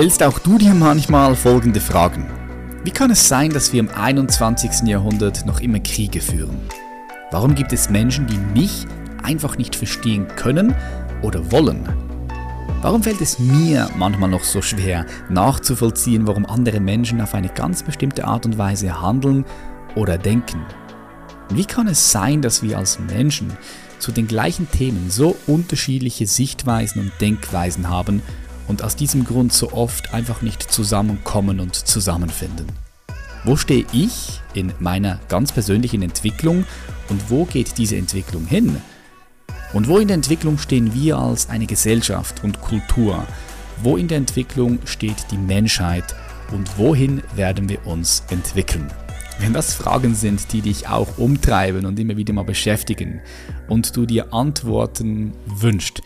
Stellst auch du dir manchmal folgende Fragen? Wie kann es sein, dass wir im 21. Jahrhundert noch immer Kriege führen? Warum gibt es Menschen, die mich einfach nicht verstehen können oder wollen? Warum fällt es mir manchmal noch so schwer nachzuvollziehen, warum andere Menschen auf eine ganz bestimmte Art und Weise handeln oder denken? Wie kann es sein, dass wir als Menschen zu den gleichen Themen so unterschiedliche Sichtweisen und Denkweisen haben und aus diesem Grund so oft einfach nicht zusammenkommen und zusammenfinden? Wo stehe ich in meiner ganz persönlichen Entwicklung und wo geht diese Entwicklung hin? Und wo in der Entwicklung stehen wir als eine Gesellschaft und Kultur? Wo in der Entwicklung steht die Menschheit und wohin werden wir uns entwickeln? Wenn das Fragen sind, die dich auch umtreiben und immer wieder mal beschäftigen und du dir Antworten wünschst,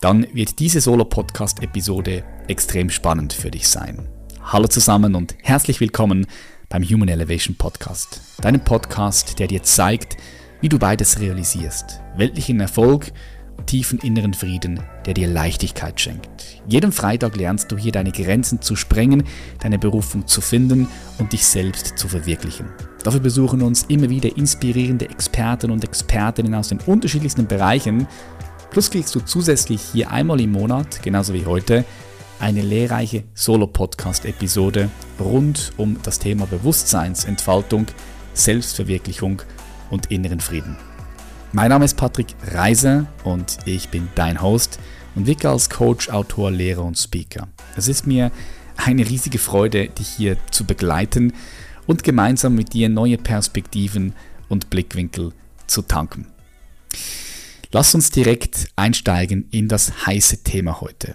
dann wird diese Solo-Podcast-Episode extrem spannend für dich sein. Hallo zusammen und herzlich willkommen beim Human Elevation Podcast, deinem Podcast, der dir zeigt, wie du beides realisierst. Weltlichen Erfolg und tiefen inneren Frieden, der dir Leichtigkeit schenkt. Jeden Freitag lernst du hier deine Grenzen zu sprengen, deine Berufung zu finden und dich selbst zu verwirklichen. Dafür besuchen uns immer wieder inspirierende Experten und Expertinnen aus den unterschiedlichsten Bereichen. Plus kriegst du zusätzlich hier einmal im Monat, genauso wie heute, eine lehrreiche Solo-Podcast-Episode rund um das Thema Bewusstseinsentfaltung, Selbstverwirklichung und inneren Frieden. Mein Name ist Patrick Reiser und ich bin dein Host und wirke als Coach, Autor, Lehrer und Speaker. Es ist mir eine riesige Freude, dich hier zu begleiten und gemeinsam mit dir neue Perspektiven und Blickwinkel zu tanken. Lass uns direkt einsteigen in das heiße Thema heute.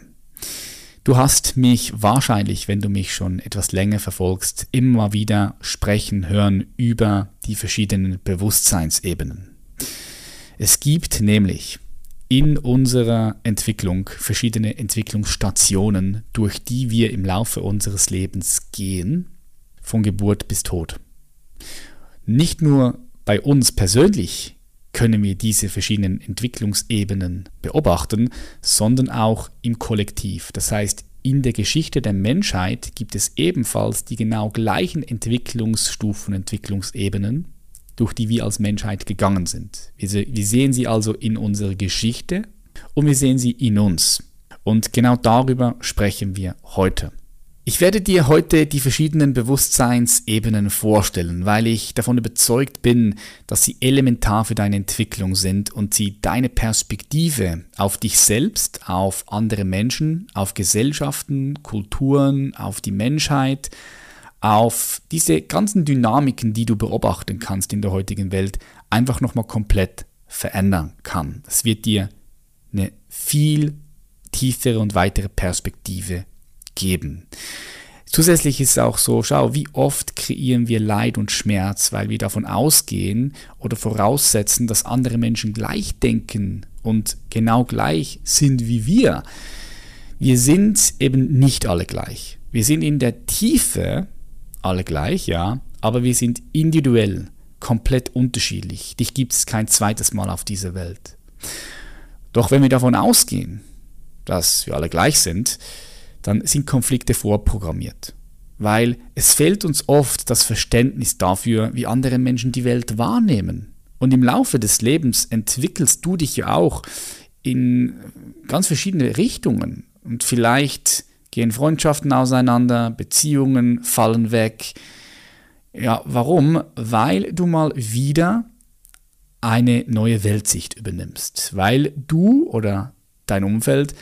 Du hast mich wahrscheinlich, wenn du mich schon etwas länger verfolgst, immer wieder sprechen hören über die verschiedenen Bewusstseinsebenen. Es gibt nämlich in unserer Entwicklung verschiedene Entwicklungsstationen, durch die wir im Laufe unseres Lebens gehen, von Geburt bis Tod. Nicht nur bei uns persönlich können wir diese verschiedenen Entwicklungsebenen beobachten, sondern auch im Kollektiv. Das heißt, in der Geschichte der Menschheit gibt es ebenfalls die genau gleichen Entwicklungsstufen, Entwicklungsebenen, durch die wir als Menschheit gegangen sind. Wir, sehen sie also in unserer Geschichte und wir sehen sie in uns. Und genau darüber sprechen wir heute. Ich werde dir heute die verschiedenen Bewusstseinsebenen vorstellen, weil ich davon überzeugt bin, dass sie elementar für deine Entwicklung sind und sie deine Perspektive auf dich selbst, auf andere Menschen, auf Gesellschaften, Kulturen, auf die Menschheit, auf diese ganzen Dynamiken, die du beobachten kannst in der heutigen Welt, einfach nochmal komplett verändern kann. Das wird dir eine viel tiefere und weitere Perspektive geben. Zusätzlich ist es auch so, schau, wie oft kreieren wir Leid und Schmerz, weil wir davon ausgehen oder voraussetzen, dass andere Menschen gleich denken und genau gleich sind wie wir. Wir sind eben nicht alle gleich. Wir sind in der Tiefe alle gleich, ja, aber wir sind individuell komplett unterschiedlich. Dich gibt es kein zweites Mal auf dieser Welt. Doch wenn wir davon ausgehen, dass wir alle gleich sind, dann sind Konflikte vorprogrammiert. Weil es fehlt uns oft das Verständnis dafür, wie andere Menschen die Welt wahrnehmen. Und im Laufe des Lebens entwickelst du dich ja auch in ganz verschiedene Richtungen. Und vielleicht gehen Freundschaften auseinander, Beziehungen fallen weg. Ja, warum? Weil du mal wieder eine neue Weltsicht übernimmst. Weil du oder dein Umfeld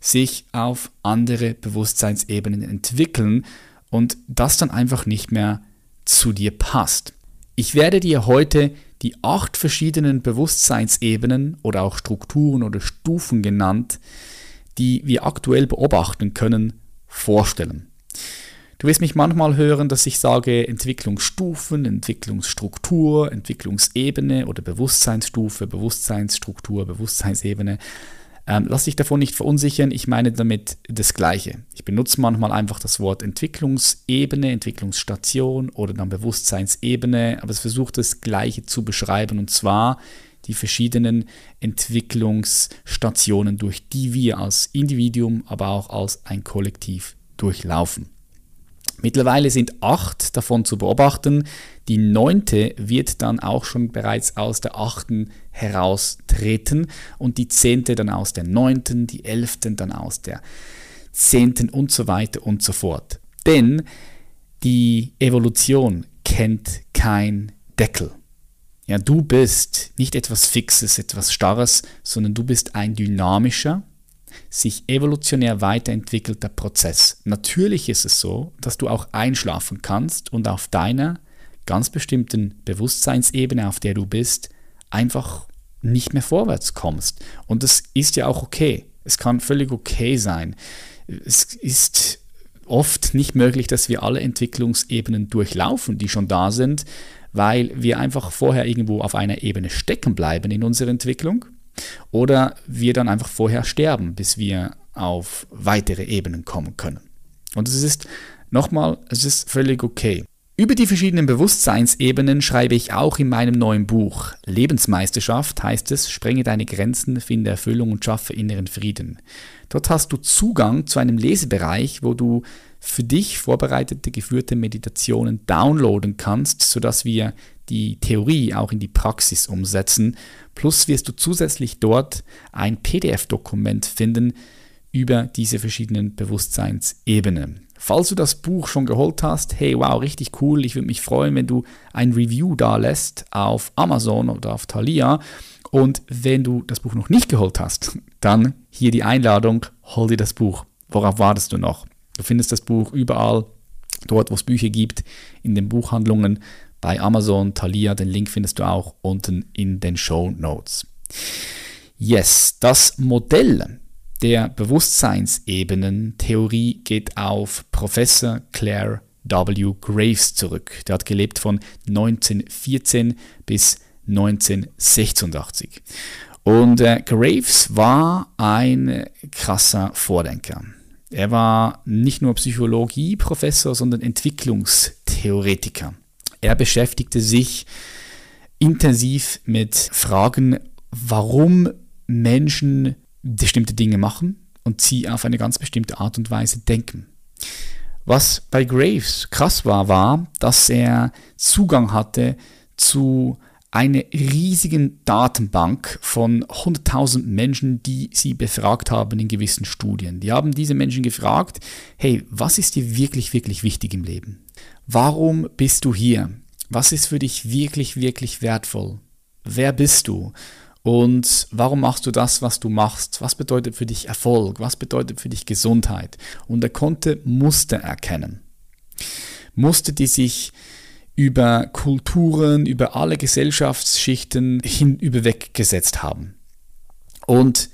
sich auf andere Bewusstseinsebenen entwickeln und das dann einfach nicht mehr zu dir passt. Ich werde dir heute die acht verschiedenen Bewusstseinsebenen oder auch Strukturen oder Stufen genannt, die wir aktuell beobachten können, vorstellen. Du wirst mich manchmal hören, dass ich sage Entwicklungsstufen, Entwicklungsstruktur, Entwicklungsebene oder Bewusstseinsstufe, Bewusstseinsstruktur, Bewusstseinsebene. Ähm, lass dich davon nicht verunsichern, ich meine damit das Gleiche. Ich benutze manchmal einfach das Wort Entwicklungsebene, Entwicklungsstation oder dann Bewusstseinsebene, aber es versucht das Gleiche zu beschreiben und zwar die verschiedenen Entwicklungsstationen, durch die wir als Individuum, aber auch als ein Kollektiv durchlaufen. Mittlerweile sind acht davon zu beobachten. Die neunte wird dann auch schon bereits aus der achten heraustreten und die zehnte dann aus der neunten, die elften dann aus der zehnten und so weiter und so fort. Denn die Evolution kennt kein Deckel. Ja, du bist nicht etwas Fixes, etwas Starres, sondern du bist ein dynamischer, sich evolutionär weiterentwickelter Prozess. Natürlich ist es so, dass du auch einschlafen kannst und auf deiner ganz bestimmten Bewusstseinsebene, auf der du bist, einfach nicht mehr vorwärts kommst. Und das ist ja auch okay. Es kann völlig okay sein. Es ist oft nicht möglich, dass wir alle Entwicklungsebenen durchlaufen, die schon da sind, weil wir einfach vorher irgendwo auf einer Ebene stecken bleiben in unserer Entwicklung oder wir dann einfach vorher sterben, bis wir auf weitere Ebenen kommen können. Und es ist nochmal, es ist völlig okay. Über die verschiedenen Bewusstseinsebenen schreibe ich auch in meinem neuen Buch. Lebensmeisterschaft heißt es, sprenge deine Grenzen, finde Erfüllung und schaffe inneren Frieden. Dort hast du Zugang zu einem Lesebereich, wo du für dich vorbereitete geführte Meditationen downloaden kannst, sodass wir die Theorie auch in die Praxis umsetzen. Plus wirst du zusätzlich dort ein PDF-Dokument finden über diese verschiedenen Bewusstseinsebenen. Falls du das Buch schon geholt hast, hey, wow, richtig cool. Ich würde mich freuen, wenn du ein Review da lässt auf Amazon oder auf Thalia. Und wenn du das Buch noch nicht geholt hast, dann hier die Einladung, hol dir das Buch. Worauf wartest du noch? Du findest das Buch überall, dort wo es Bücher gibt, in den Buchhandlungen, bei Amazon, Thalia, den Link findest du auch unten in den Show Notes. Yes, das Modell der Bewusstseinsebenen-Theorie geht auf Professor Claire W. Graves zurück. Der hat gelebt von 1914 bis 1986. Und äh, Graves war ein krasser Vordenker. Er war nicht nur Psychologieprofessor, sondern Entwicklungstheoretiker. Er beschäftigte sich intensiv mit Fragen, warum Menschen bestimmte Dinge machen und sie auf eine ganz bestimmte Art und Weise denken. Was bei Graves krass war, war, dass er Zugang hatte zu einer riesigen Datenbank von 100.000 Menschen, die sie befragt haben in gewissen Studien. Die haben diese Menschen gefragt, hey, was ist dir wirklich, wirklich wichtig im Leben? Warum bist du hier? Was ist für dich wirklich, wirklich wertvoll? Wer bist du? Und warum machst du das, was du machst? Was bedeutet für dich Erfolg? Was bedeutet für dich Gesundheit? Und er konnte Muster erkennen. Muster, die sich über Kulturen, über alle Gesellschaftsschichten hinüberweg gesetzt haben. Und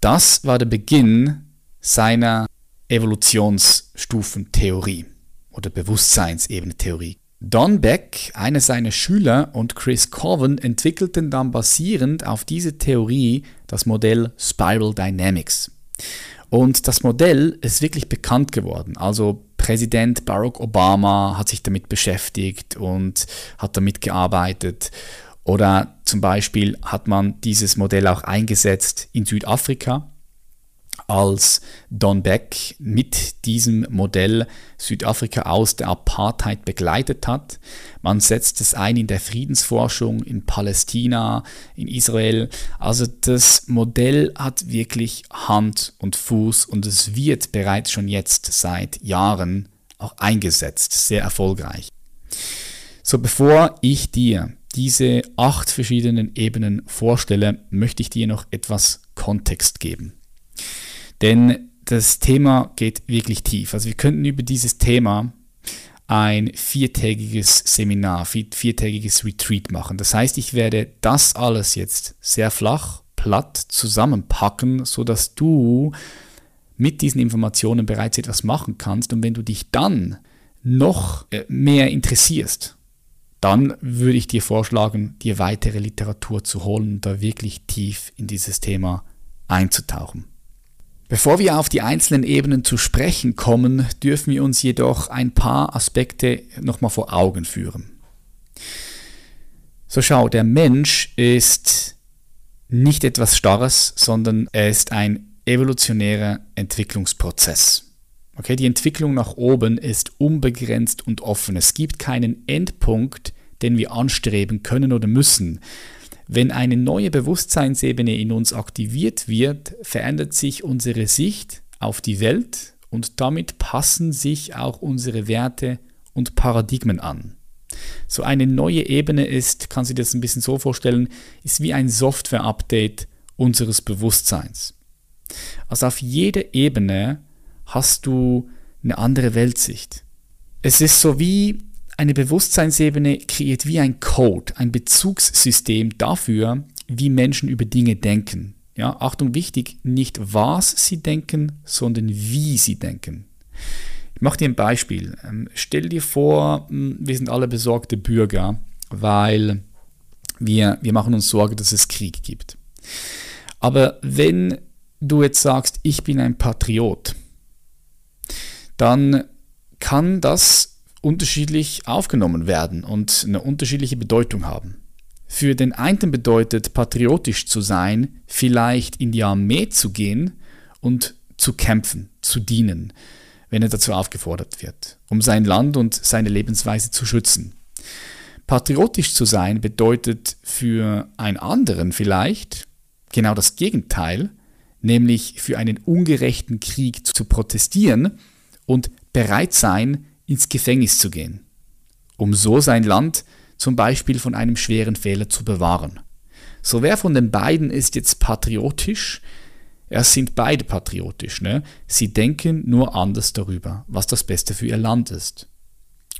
das war der Beginn seiner Evolutionsstufentheorie oder Bewusstseinsebene-Theorie. Don Beck, einer seiner Schüler, und Chris Coven entwickelten dann basierend auf diese Theorie das Modell Spiral Dynamics. Und das Modell ist wirklich bekannt geworden. Also Präsident Barack Obama hat sich damit beschäftigt und hat damit gearbeitet. Oder zum Beispiel hat man dieses Modell auch eingesetzt in Südafrika als Don Beck mit diesem Modell Südafrika aus der Apartheid begleitet hat. Man setzt es ein in der Friedensforschung in Palästina, in Israel. Also das Modell hat wirklich Hand und Fuß und es wird bereits schon jetzt seit Jahren auch eingesetzt, sehr erfolgreich. So, bevor ich dir diese acht verschiedenen Ebenen vorstelle, möchte ich dir noch etwas Kontext geben. Denn das Thema geht wirklich tief. Also wir könnten über dieses Thema ein viertägiges Seminar, viertägiges Retreat machen. Das heißt, ich werde das alles jetzt sehr flach, platt zusammenpacken, sodass du mit diesen Informationen bereits etwas machen kannst. Und wenn du dich dann noch äh, mehr interessierst, dann würde ich dir vorschlagen, dir weitere Literatur zu holen und da wirklich tief in dieses Thema einzutauchen. Bevor wir auf die einzelnen Ebenen zu sprechen kommen, dürfen wir uns jedoch ein paar Aspekte nochmal vor Augen führen. So schau, der Mensch ist nicht etwas Starres, sondern er ist ein evolutionärer Entwicklungsprozess. Okay, die Entwicklung nach oben ist unbegrenzt und offen. Es gibt keinen Endpunkt, den wir anstreben können oder müssen. Wenn eine neue Bewusstseinsebene in uns aktiviert wird, verändert sich unsere Sicht auf die Welt und damit passen sich auch unsere Werte und Paradigmen an. So eine neue Ebene ist, du dir das ein bisschen so vorstellen, ist wie ein Software-Update unseres Bewusstseins. Also auf jeder Ebene hast du eine andere Weltsicht. Es ist so wie eine Bewusstseinsebene kreiert wie ein Code, ein Bezugssystem dafür, wie Menschen über Dinge denken. Ja, Achtung wichtig, nicht was sie denken, sondern wie sie denken. Ich mache dir ein Beispiel. Ähm, stell dir vor, hm, wir sind alle besorgte Bürger, weil wir, wir machen uns Sorge, dass es Krieg gibt. Aber wenn du jetzt sagst, ich bin ein Patriot, dann kann das unterschiedlich aufgenommen werden und eine unterschiedliche Bedeutung haben. Für den einen bedeutet patriotisch zu sein, vielleicht in die Armee zu gehen und zu kämpfen, zu dienen, wenn er dazu aufgefordert wird, um sein Land und seine Lebensweise zu schützen. Patriotisch zu sein bedeutet für einen anderen vielleicht genau das Gegenteil, nämlich für einen ungerechten Krieg zu protestieren und bereit sein, ins Gefängnis zu gehen, um so sein Land zum Beispiel von einem schweren Fehler zu bewahren. So wer von den beiden ist jetzt patriotisch? Es sind beide patriotisch. Ne? Sie denken nur anders darüber, was das Beste für ihr Land ist.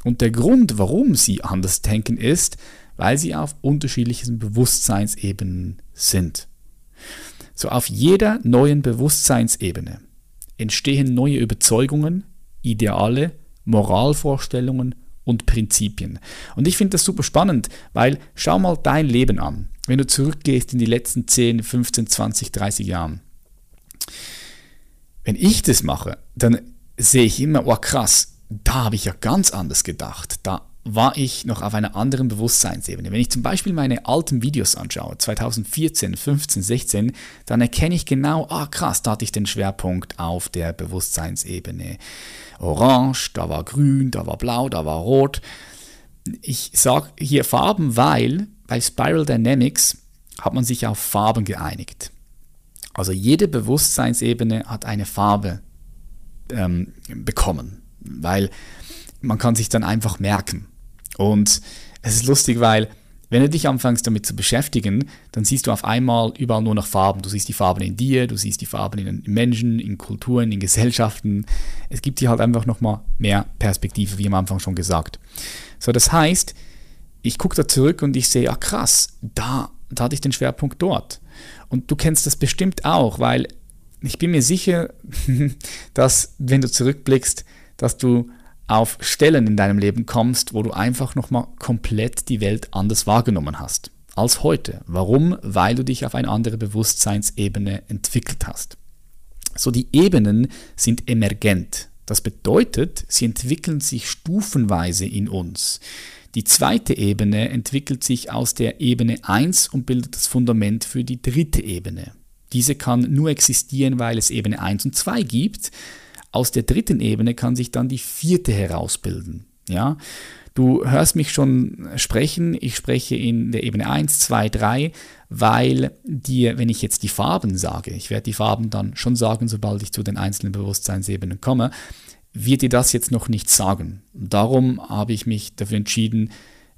Und der Grund, warum sie anders denken, ist, weil sie auf unterschiedlichen Bewusstseinsebenen sind. So auf jeder neuen Bewusstseinsebene entstehen neue Überzeugungen, Ideale, Moralvorstellungen und Prinzipien. Und ich finde das super spannend, weil schau mal dein Leben an, wenn du zurückgehst in die letzten 10, 15, 20, 30 Jahren. Wenn ich das mache, dann sehe ich immer, oh krass, da habe ich ja ganz anders gedacht. Da war ich noch auf einer anderen Bewusstseinsebene. Wenn ich zum Beispiel meine alten Videos anschaue, 2014, 15, 16, dann erkenne ich genau, ah krass, da hatte ich den Schwerpunkt auf der Bewusstseinsebene. Orange, da war grün, da war blau, da war rot. Ich sage hier Farben, weil bei Spiral Dynamics hat man sich auf Farben geeinigt. Also jede Bewusstseinsebene hat eine Farbe ähm, bekommen, weil man kann sich dann einfach merken. Und es ist lustig, weil wenn du dich anfängst damit zu beschäftigen, dann siehst du auf einmal überall nur noch Farben. Du siehst die Farben in dir, du siehst die Farben in Menschen, in Kulturen, in Gesellschaften. Es gibt hier halt einfach nochmal mehr Perspektive, wie am Anfang schon gesagt. So, das heißt, ich gucke da zurück und ich sehe, ah krass, da, da hatte ich den Schwerpunkt dort. Und du kennst das bestimmt auch, weil ich bin mir sicher, dass wenn du zurückblickst, dass du auf Stellen in deinem Leben kommst, wo du einfach nochmal komplett die Welt anders wahrgenommen hast als heute. Warum? Weil du dich auf eine andere Bewusstseinsebene entwickelt hast. So die Ebenen sind emergent. Das bedeutet, sie entwickeln sich stufenweise in uns. Die zweite Ebene entwickelt sich aus der Ebene 1 und bildet das Fundament für die dritte Ebene. Diese kann nur existieren, weil es Ebene 1 und 2 gibt, aus der dritten Ebene kann sich dann die vierte herausbilden. Ja? Du hörst mich schon sprechen, ich spreche in der Ebene 1, 2, 3, weil dir, wenn ich jetzt die Farben sage, ich werde die Farben dann schon sagen, sobald ich zu den einzelnen Bewusstseinsebenen komme, wird dir das jetzt noch nicht sagen. Darum habe ich mich dafür entschieden,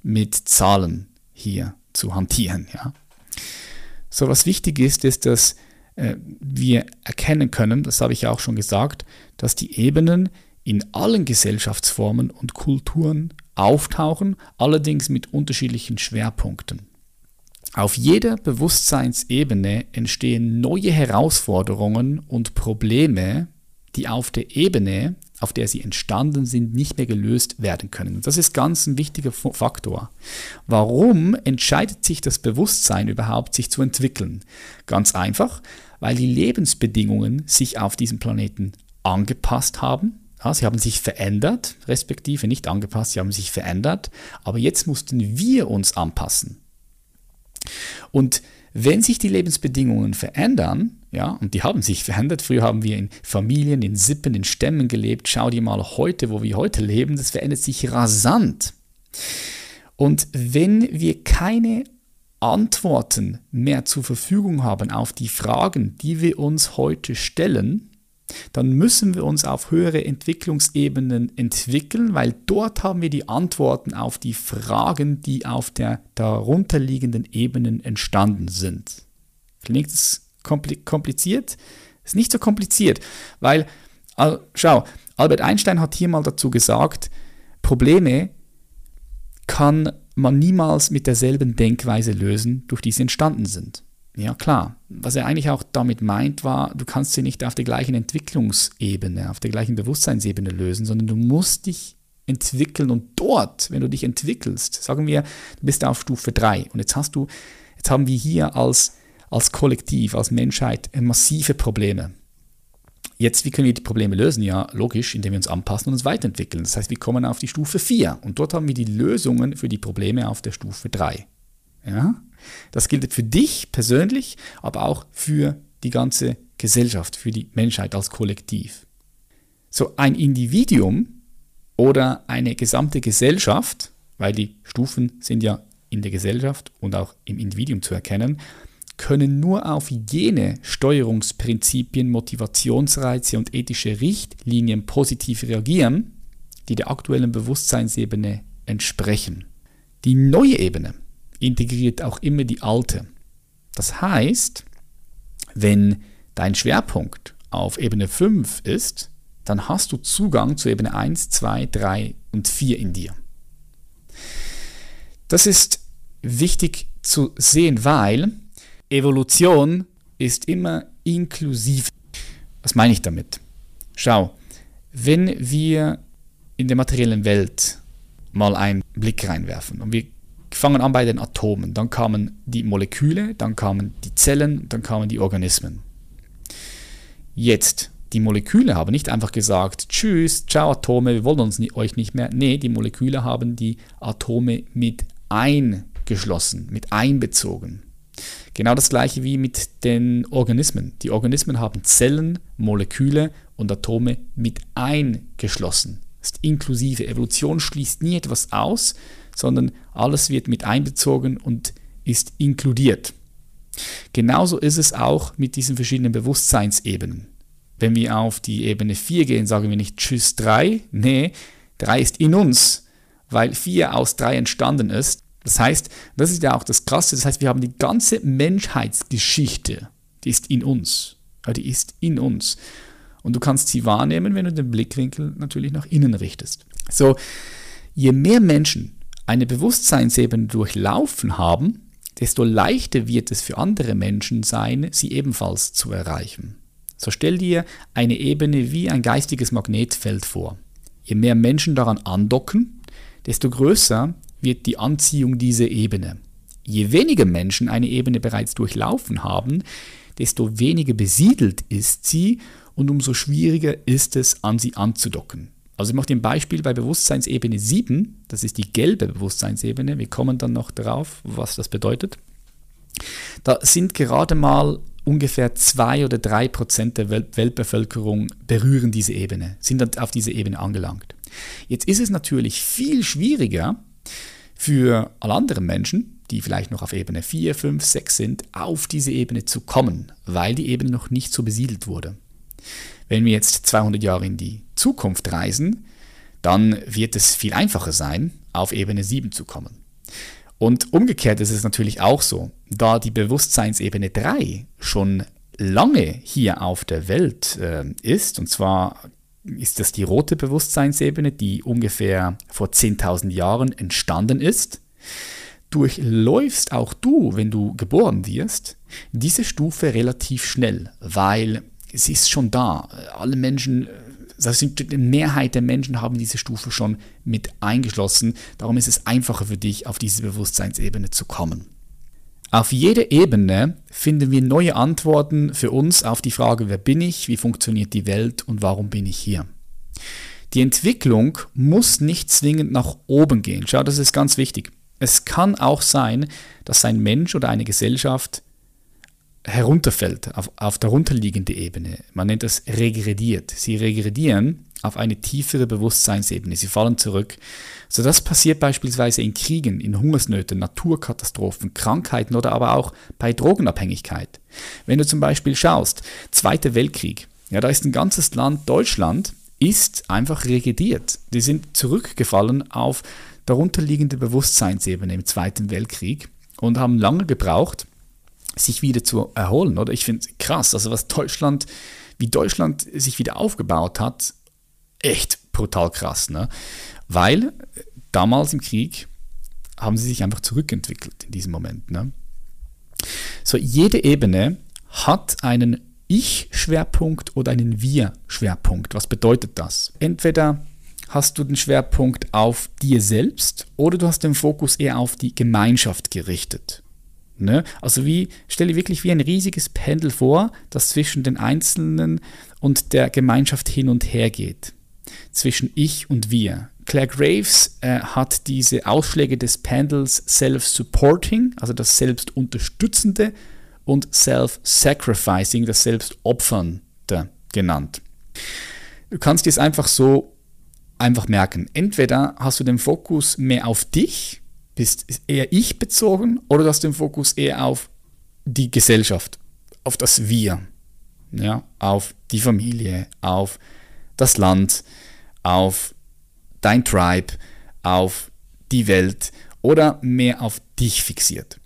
mit Zahlen hier zu hantieren. Ja? So, was wichtig ist, ist, dass wir erkennen können, das habe ich auch schon gesagt, dass die Ebenen in allen Gesellschaftsformen und Kulturen auftauchen, allerdings mit unterschiedlichen Schwerpunkten. Auf jeder Bewusstseinsebene entstehen neue Herausforderungen und Probleme, die auf der Ebene, auf der sie entstanden sind, nicht mehr gelöst werden können. Das ist ganz ein wichtiger Faktor. Warum entscheidet sich das Bewusstsein überhaupt, sich zu entwickeln? Ganz einfach, weil die Lebensbedingungen sich auf diesem Planeten angepasst haben. Ja, sie haben sich verändert, respektive nicht angepasst, sie haben sich verändert, aber jetzt mussten wir uns anpassen. Und wenn sich die Lebensbedingungen verändern, ja, und die haben sich verändert, früher haben wir in Familien, in Sippen, in Stämmen gelebt, schau dir mal heute, wo wir heute leben, das verändert sich rasant. Und wenn wir keine Antworten mehr zur Verfügung haben auf die Fragen, die wir uns heute stellen, dann müssen wir uns auf höhere Entwicklungsebenen entwickeln, weil dort haben wir die Antworten auf die Fragen, die auf der darunterliegenden Ebenen entstanden sind. Klingt es kompliziert? Ist nicht so kompliziert, weil, schau, Albert Einstein hat hier mal dazu gesagt, Probleme kann man niemals mit derselben Denkweise lösen, durch die sie entstanden sind. Ja klar, was er eigentlich auch damit meint, war, du kannst sie nicht auf der gleichen Entwicklungsebene, auf der gleichen Bewusstseinsebene lösen, sondern du musst dich entwickeln und dort, wenn du dich entwickelst, sagen wir, du bist auf Stufe 3 und jetzt hast du, jetzt haben wir hier als, als Kollektiv, als Menschheit massive Probleme. Jetzt, wie können wir die Probleme lösen? Ja, logisch, indem wir uns anpassen und uns weiterentwickeln. Das heißt, wir kommen auf die Stufe 4 und dort haben wir die Lösungen für die Probleme auf der Stufe 3. Ja? Das gilt für dich persönlich, aber auch für die ganze Gesellschaft, für die Menschheit als Kollektiv. So ein Individuum oder eine gesamte Gesellschaft, weil die Stufen sind ja in der Gesellschaft und auch im Individuum zu erkennen, können nur auf jene Steuerungsprinzipien, Motivationsreize und ethische Richtlinien positiv reagieren, die der aktuellen Bewusstseinsebene entsprechen. Die neue Ebene integriert auch immer die alte. Das heißt, wenn dein Schwerpunkt auf Ebene 5 ist, dann hast du Zugang zu Ebene 1, 2, 3 und 4 in dir. Das ist wichtig zu sehen, weil Evolution ist immer inklusiv. Was meine ich damit? Schau, wenn wir in der materiellen Welt mal einen Blick reinwerfen und wir fangen an bei den Atomen, dann kamen die Moleküle, dann kamen die Zellen, dann kamen die Organismen. Jetzt, die Moleküle haben nicht einfach gesagt, tschüss, ciao Atome, wir wollen uns euch nicht mehr. Nee, die Moleküle haben die Atome mit eingeschlossen, mit einbezogen. Genau das gleiche wie mit den Organismen. Die Organismen haben Zellen, Moleküle und Atome mit eingeschlossen. Das ist inklusive. Evolution schließt nie etwas aus, sondern alles wird mit einbezogen und ist inkludiert. Genauso ist es auch mit diesen verschiedenen Bewusstseinsebenen. Wenn wir auf die Ebene 4 gehen, sagen wir nicht Tschüss 3, nee, 3 ist in uns, weil 4 aus 3 entstanden ist das heißt, das ist ja auch das Krasse, das heißt, wir haben die ganze Menschheitsgeschichte, die ist in uns. Die ist in uns. Und du kannst sie wahrnehmen, wenn du den Blickwinkel natürlich nach innen richtest. So, je mehr Menschen eine Bewusstseinsebene durchlaufen haben, desto leichter wird es für andere Menschen sein, sie ebenfalls zu erreichen. So stell dir eine Ebene wie ein geistiges Magnetfeld vor. Je mehr Menschen daran andocken, desto größer wird die Anziehung dieser Ebene. Je weniger Menschen eine Ebene bereits durchlaufen haben, desto weniger besiedelt ist sie und umso schwieriger ist es, an sie anzudocken. Also ich mache ein Beispiel bei Bewusstseinsebene 7, das ist die gelbe Bewusstseinsebene, wir kommen dann noch darauf, was das bedeutet. Da sind gerade mal ungefähr zwei oder drei Prozent der Weltbevölkerung berühren diese Ebene, sind auf diese Ebene angelangt. Jetzt ist es natürlich viel schwieriger, für alle anderen Menschen, die vielleicht noch auf Ebene 4, 5, 6 sind, auf diese Ebene zu kommen, weil die Ebene noch nicht so besiedelt wurde. Wenn wir jetzt 200 Jahre in die Zukunft reisen, dann wird es viel einfacher sein, auf Ebene 7 zu kommen. Und umgekehrt ist es natürlich auch so, da die Bewusstseinsebene 3 schon lange hier auf der Welt äh, ist, und zwar ist das die rote Bewusstseinsebene, die ungefähr vor 10.000 Jahren entstanden ist. Durchläufst auch du, wenn du geboren wirst, diese Stufe relativ schnell, weil sie ist schon da. Alle Menschen, das sind, die Mehrheit der Menschen haben diese Stufe schon mit eingeschlossen. Darum ist es einfacher für dich, auf diese Bewusstseinsebene zu kommen. Auf jeder Ebene finden wir neue Antworten für uns auf die Frage, wer bin ich, wie funktioniert die Welt und warum bin ich hier. Die Entwicklung muss nicht zwingend nach oben gehen. Schau, das ist ganz wichtig. Es kann auch sein, dass ein Mensch oder eine Gesellschaft herunterfällt, auf, auf darunterliegende Ebene. Man nennt das regrediert. Sie regredieren auf eine tiefere Bewusstseinsebene. Sie fallen zurück. So das passiert beispielsweise in Kriegen, in Hungersnöten, Naturkatastrophen, Krankheiten oder aber auch bei Drogenabhängigkeit. Wenn du zum Beispiel schaust, Zweiter Weltkrieg, ja, da ist ein ganzes Land, Deutschland, ist einfach regrediert. Die sind zurückgefallen auf darunterliegende Bewusstseinsebene im Zweiten Weltkrieg und haben lange gebraucht, sich wieder zu erholen, oder? Ich finde es krass, also was Deutschland, wie Deutschland sich wieder aufgebaut hat, echt brutal krass, ne? Weil damals im Krieg haben sie sich einfach zurückentwickelt in diesem Moment, ne? So, jede Ebene hat einen Ich-Schwerpunkt oder einen Wir-Schwerpunkt. Was bedeutet das? Entweder hast du den Schwerpunkt auf dir selbst oder du hast den Fokus eher auf die Gemeinschaft gerichtet. Ne? Also wie, stell dir wirklich wie ein riesiges Pendel vor, das zwischen den Einzelnen und der Gemeinschaft hin und her geht. Zwischen ich und wir. Claire Graves äh, hat diese Ausschläge des Pendels Self-Supporting, also das Selbstunterstützende, und Self-Sacrificing, das Selbstopfernde genannt. Du kannst dir es einfach so einfach merken. Entweder hast du den Fokus mehr auf dich, bist eher ich bezogen oder du hast den Fokus eher auf die Gesellschaft, auf das Wir, ja, auf die Familie, auf das Land, auf dein Tribe, auf die Welt oder mehr auf dich fixiert.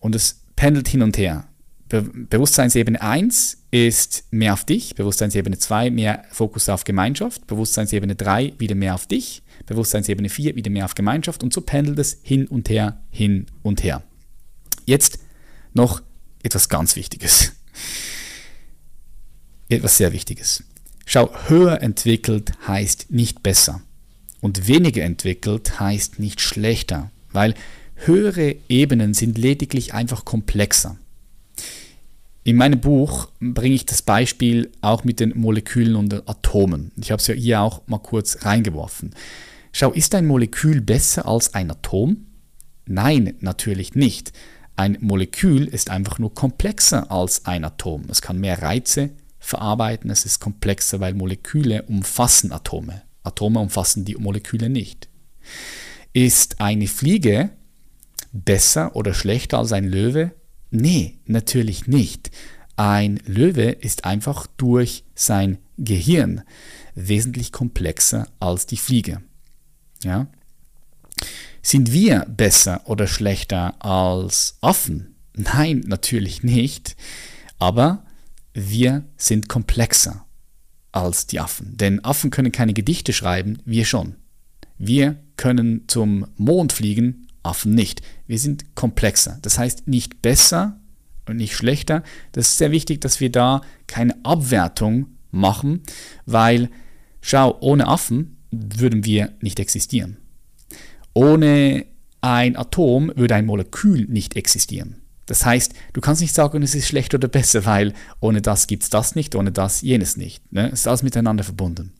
Und es pendelt hin und her. Be Bewusstseinsebene 1 ist mehr auf dich, Bewusstseinsebene 2 mehr Fokus auf Gemeinschaft, Bewusstseinsebene 3 wieder mehr auf dich, Bewusstseinsebene 4 wieder mehr auf Gemeinschaft und so pendelt es hin und her, hin und her. Jetzt noch etwas ganz Wichtiges. Etwas sehr Wichtiges. Schau, höher entwickelt heißt nicht besser und weniger entwickelt heißt nicht schlechter, weil höhere Ebenen sind lediglich einfach komplexer. In meinem Buch bringe ich das Beispiel auch mit den Molekülen und Atomen. Ich habe es ja hier auch mal kurz reingeworfen. Schau, ist ein Molekül besser als ein Atom? Nein, natürlich nicht. Ein Molekül ist einfach nur komplexer als ein Atom. Es kann mehr Reize verarbeiten, es ist komplexer, weil Moleküle umfassen Atome. Atome umfassen die Moleküle nicht. Ist eine Fliege besser oder schlechter als ein Löwe? Nee, natürlich nicht. Ein Löwe ist einfach durch sein Gehirn wesentlich komplexer als die Fliege. Ja? Sind wir besser oder schlechter als Affen? Nein, natürlich nicht. Aber wir sind komplexer als die Affen. Denn Affen können keine Gedichte schreiben, wir schon. Wir können zum Mond fliegen, Affen nicht. Wir sind komplexer. Das heißt nicht besser und nicht schlechter. Das ist sehr wichtig, dass wir da keine Abwertung machen, weil, schau, ohne Affen würden wir nicht existieren. Ohne ein Atom würde ein Molekül nicht existieren. Das heißt, du kannst nicht sagen, es ist schlecht oder besser, weil ohne das gibt es das nicht, ohne das jenes nicht. Ne? Es ist alles miteinander verbunden.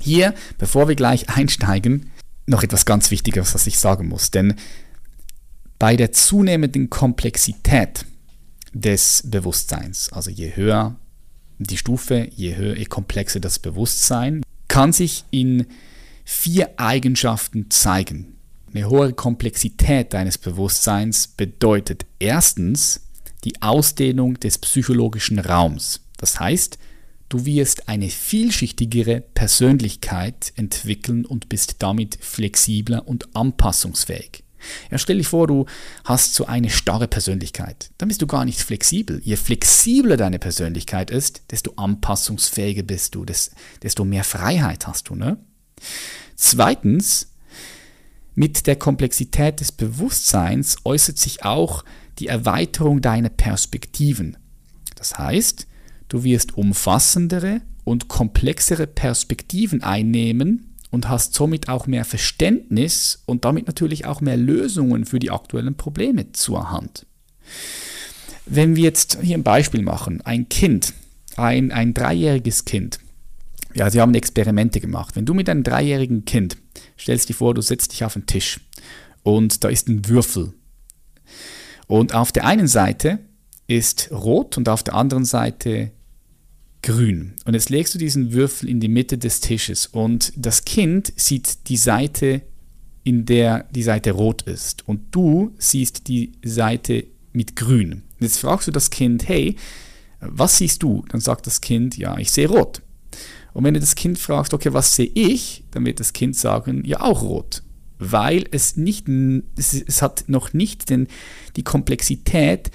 Hier, bevor wir gleich einsteigen, noch etwas ganz Wichtiges, was ich sagen muss. Denn bei der zunehmenden Komplexität des Bewusstseins, also je höher die Stufe, je höher, je komplexer das Bewusstsein, kann sich in vier Eigenschaften zeigen. Eine hohe Komplexität deines Bewusstseins bedeutet erstens die Ausdehnung des psychologischen Raums. Das heißt, du wirst eine vielschichtigere Persönlichkeit entwickeln und bist damit flexibler und anpassungsfähig. Ja, stell dir vor, du hast so eine starre Persönlichkeit. Dann bist du gar nicht flexibel. Je flexibler deine Persönlichkeit ist, desto anpassungsfähiger bist du, desto mehr Freiheit hast du. Ne? Zweitens, mit der Komplexität des Bewusstseins äußert sich auch die Erweiterung deiner Perspektiven. Das heißt, du wirst umfassendere und komplexere Perspektiven einnehmen und hast somit auch mehr Verständnis und damit natürlich auch mehr Lösungen für die aktuellen Probleme zur Hand. Wenn wir jetzt hier ein Beispiel machen, ein Kind, ein, ein dreijähriges Kind, ja, sie haben Experimente gemacht. Wenn du mit einem dreijährigen Kind stellst dir vor, du setzt dich auf den Tisch und da ist ein Würfel. Und auf der einen Seite ist rot und auf der anderen Seite grün. Und jetzt legst du diesen Würfel in die Mitte des Tisches und das Kind sieht die Seite, in der die Seite rot ist und du siehst die Seite mit grün. Jetzt fragst du das Kind, hey, was siehst du? Dann sagt das Kind, ja, ich sehe rot. Und wenn du das Kind fragst, okay, was sehe ich? Dann wird das Kind sagen, ja, auch rot. Weil es nicht, es, hat noch nicht den, die Komplexität,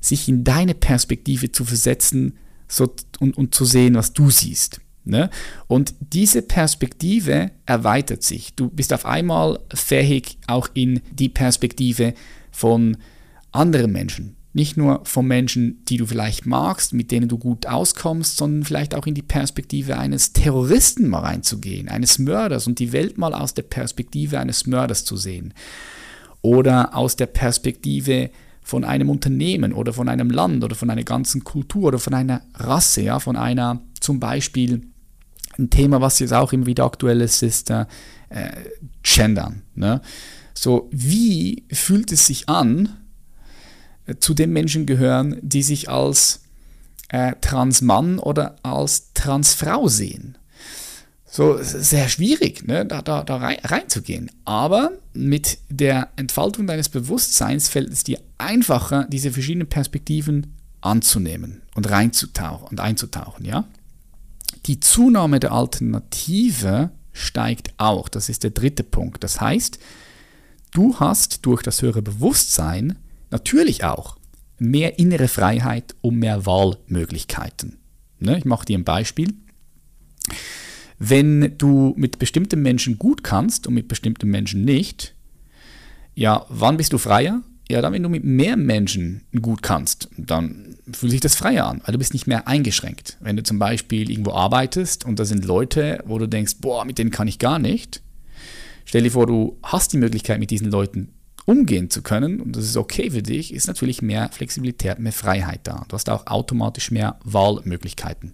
sich in deine Perspektive zu versetzen so, und, und zu sehen, was du siehst. Ne? Und diese Perspektive erweitert sich. Du bist auf einmal fähig, auch in die Perspektive von anderen Menschen nicht nur von Menschen, die du vielleicht magst, mit denen du gut auskommst, sondern vielleicht auch in die Perspektive eines Terroristen mal reinzugehen, eines Mörders und die Welt mal aus der Perspektive eines Mörders zu sehen. Oder aus der Perspektive von einem Unternehmen oder von einem Land oder von einer ganzen Kultur oder von einer Rasse, ja, von einer zum Beispiel ein Thema, was jetzt auch immer wieder aktuell ist, ist äh, Gendern. Ne? So, wie fühlt es sich an, zu den Menschen gehören, die sich als äh, Transmann oder als Transfrau sehen. So sehr schwierig, ne, da, da, da rein, reinzugehen. Aber mit der Entfaltung deines Bewusstseins fällt es dir einfacher, diese verschiedenen Perspektiven anzunehmen und reinzutauchen und einzutauchen, ja. Die Zunahme der Alternative steigt auch. Das ist der dritte Punkt. Das heißt, du hast durch das höhere Bewusstsein Natürlich auch mehr innere Freiheit und mehr Wahlmöglichkeiten. Ne, ich mache dir ein Beispiel. Wenn du mit bestimmten Menschen gut kannst und mit bestimmten Menschen nicht, ja, wann bist du freier? Ja, dann, wenn du mit mehr Menschen gut kannst, dann fühlt sich das freier an, weil du bist nicht mehr eingeschränkt. Wenn du zum Beispiel irgendwo arbeitest und da sind Leute, wo du denkst, boah, mit denen kann ich gar nicht, stell dir vor, du hast die Möglichkeit, mit diesen Leuten umgehen zu können, und das ist okay für dich, ist natürlich mehr Flexibilität, mehr Freiheit da. Du hast auch automatisch mehr Wahlmöglichkeiten.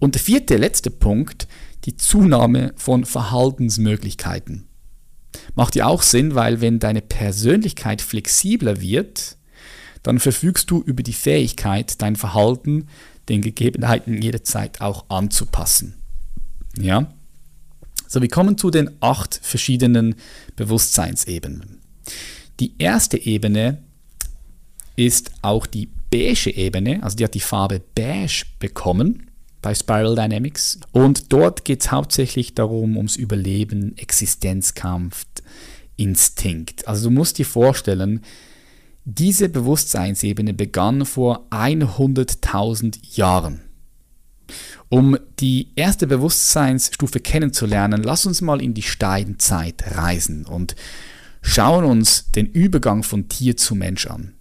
Und der vierte, letzte Punkt, die Zunahme von Verhaltensmöglichkeiten. Macht ja auch Sinn, weil wenn deine Persönlichkeit flexibler wird, dann verfügst du über die Fähigkeit, dein Verhalten den Gegebenheiten jederzeit auch anzupassen. Ja? So, wir kommen zu den acht verschiedenen Bewusstseinsebenen. Die erste Ebene ist auch die beige Ebene, also die hat die Farbe beige bekommen bei Spiral Dynamics. Und dort geht es hauptsächlich darum, ums Überleben, Existenzkampf, Instinkt. Also du musst dir vorstellen, diese Bewusstseinsebene begann vor 100.000 Jahren. Um die erste Bewusstseinsstufe kennenzulernen, lass uns mal in die Steinzeit reisen und schauen uns den Übergang von Tier zu Mensch an.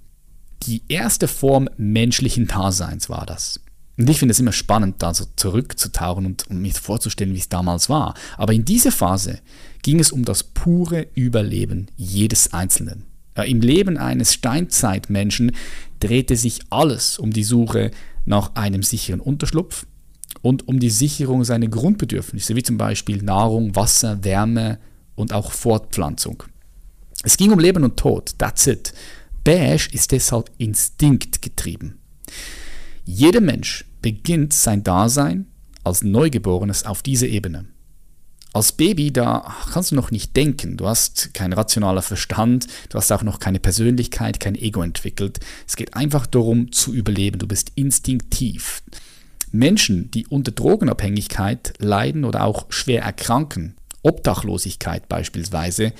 Die erste Form menschlichen Daseins war das. Und ich finde es immer spannend, da so zurückzutauchen und, und mir vorzustellen, wie es damals war. Aber in dieser Phase ging es um das pure Überleben jedes Einzelnen. Ja, Im Leben eines Steinzeitmenschen drehte sich alles um die Suche nach einem sicheren Unterschlupf und um die Sicherung seiner Grundbedürfnisse, wie zum Beispiel Nahrung, Wasser, Wärme und auch Fortpflanzung. Es ging um Leben und Tod, that's it. Beige ist deshalb instinktgetrieben. Jeder Mensch beginnt sein Dasein als Neugeborenes auf dieser Ebene. Als Baby, da kannst du noch nicht denken, du hast keinen rationaler Verstand, du hast auch noch keine Persönlichkeit, kein Ego entwickelt. Es geht einfach darum zu überleben, du bist instinktiv. Menschen, die unter Drogenabhängigkeit leiden oder auch schwer erkranken, Obdachlosigkeit beispielsweise,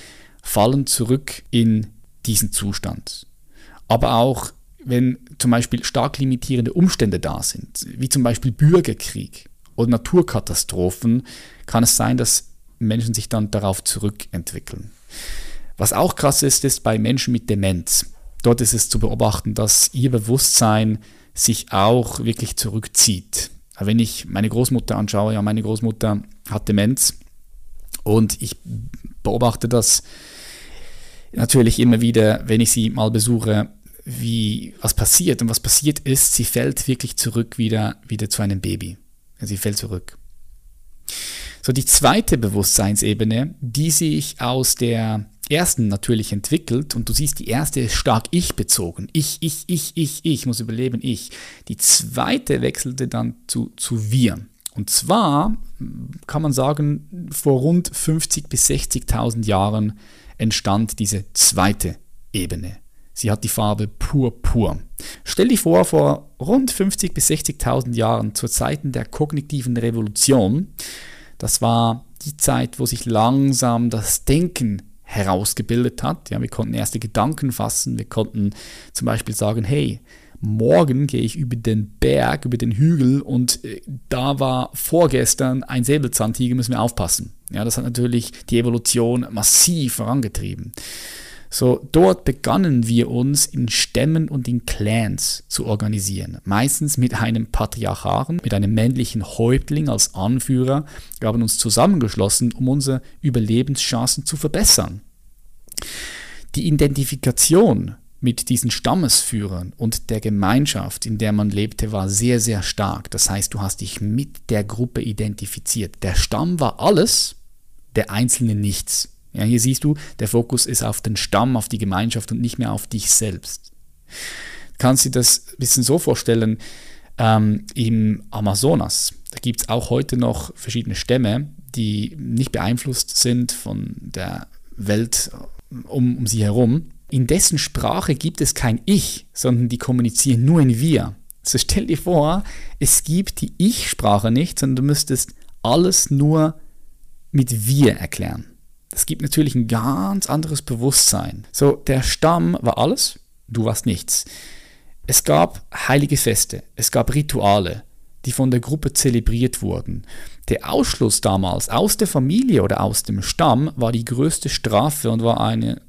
fallen zurück in diesen Zustand. Aber auch wenn zum Beispiel stark limitierende Umstände da sind, wie zum Beispiel Bürgerkrieg oder Naturkatastrophen, kann es sein, dass Menschen sich dann darauf zurückentwickeln. Was auch krass ist, ist bei Menschen mit Demenz. Dort ist es zu beobachten, dass ihr Bewusstsein sich auch wirklich zurückzieht. Wenn ich meine Großmutter anschaue, ja, meine Großmutter hat Demenz und ich beobachte das natürlich immer wieder, wenn ich sie mal besuche, wie was passiert. Und was passiert ist, sie fällt wirklich zurück wieder, wieder zu einem Baby. Sie fällt zurück. So, die zweite Bewusstseinsebene, die sehe ich aus der ersten natürlich entwickelt und du siehst, die erste ist stark ich-bezogen. Ich, ich, ich, ich, ich muss überleben, ich. Die zweite wechselte dann zu, zu wir. Und zwar kann man sagen, vor rund 50.000 bis 60.000 Jahren entstand diese zweite Ebene. Sie hat die Farbe purpur. Stell dir vor, vor rund 50.000 bis 60.000 Jahren, zu Zeiten der kognitiven Revolution, das war die Zeit, wo sich langsam das Denken herausgebildet hat. Ja, wir konnten erste Gedanken fassen, wir konnten zum Beispiel sagen, hey, morgen gehe ich über den Berg, über den Hügel und äh, da war vorgestern ein Säbelzahntiger, müssen wir aufpassen. Ja, das hat natürlich die Evolution massiv vorangetrieben. So, dort begannen wir uns in Stämmen und in Clans zu organisieren. Meistens mit einem Patriarcharen, mit einem männlichen Häuptling als Anführer. Wir haben uns zusammengeschlossen, um unsere Überlebenschancen zu verbessern. Die Identifikation mit diesen Stammesführern und der Gemeinschaft, in der man lebte, war sehr, sehr stark. Das heißt, du hast dich mit der Gruppe identifiziert. Der Stamm war alles, der Einzelne nichts. Ja, hier siehst du, der Fokus ist auf den Stamm, auf die Gemeinschaft und nicht mehr auf dich selbst. Du kannst dir das ein bisschen so vorstellen, ähm, im Amazonas, da gibt es auch heute noch verschiedene Stämme, die nicht beeinflusst sind von der Welt um, um sie herum, in dessen Sprache gibt es kein Ich, sondern die kommunizieren nur in Wir. So stell dir vor, es gibt die Ich-Sprache nicht, sondern du müsstest alles nur mit Wir erklären. Das gibt natürlich ein ganz anderes Bewusstsein. So, der Stamm war alles, du warst nichts. Es gab heilige Feste, es gab Rituale, die von der Gruppe zelebriert wurden. Der Ausschluss damals aus der Familie oder aus dem Stamm war die größte Strafe und war eine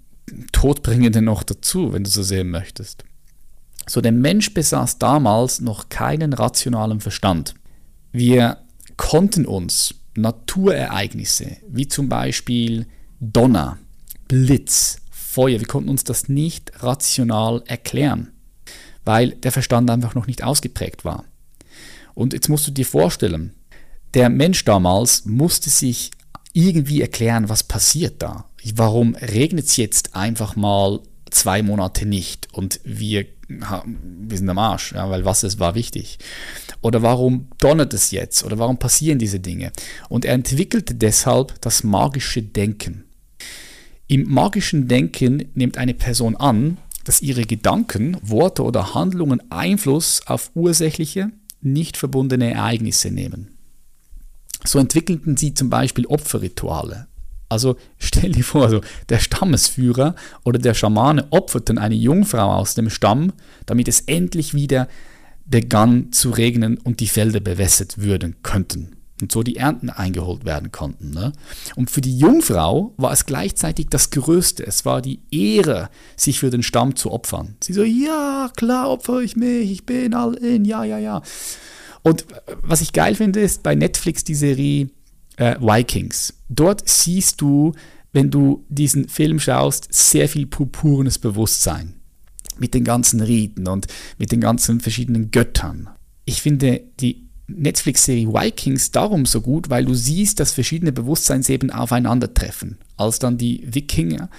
todbringende noch dazu, wenn du so sehen möchtest. So, der Mensch besaß damals noch keinen rationalen Verstand. Wir konnten uns Naturereignisse wie zum Beispiel Donner, Blitz, Feuer, wir konnten uns das nicht rational erklären, weil der Verstand einfach noch nicht ausgeprägt war. Und jetzt musst du dir vorstellen, der Mensch damals musste sich irgendwie erklären, was passiert da. Warum regnet es jetzt einfach mal zwei Monate nicht und wir, wir sind am Arsch, ja, weil Wasser war wichtig. Oder warum donnert es jetzt? Oder warum passieren diese Dinge? Und er entwickelte deshalb das magische Denken. Im magischen Denken nimmt eine Person an, dass ihre Gedanken, Worte oder Handlungen Einfluss auf ursächliche, nicht verbundene Ereignisse nehmen. So entwickelten sie zum Beispiel Opferrituale. Also stell dir vor, also der Stammesführer oder der Schamane opferten eine Jungfrau aus dem Stamm, damit es endlich wieder begann zu regnen und die Felder bewässert würden könnten und so die Ernten eingeholt werden konnten. Ne? Und für die Jungfrau war es gleichzeitig das Größte. Es war die Ehre, sich für den Stamm zu opfern. Sie so, ja, klar opfere ich mich, ich bin all in, ja, ja, ja. Und was ich geil finde, ist bei Netflix die Serie äh, Vikings. Dort siehst du, wenn du diesen Film schaust, sehr viel purpurnes Bewusstsein. Mit den ganzen Riten und mit den ganzen verschiedenen Göttern. Ich finde die Netflix-Serie Vikings darum so gut, weil du siehst, dass verschiedene Bewusstseinsebenen aufeinandertreffen. Als dann die Wikinger,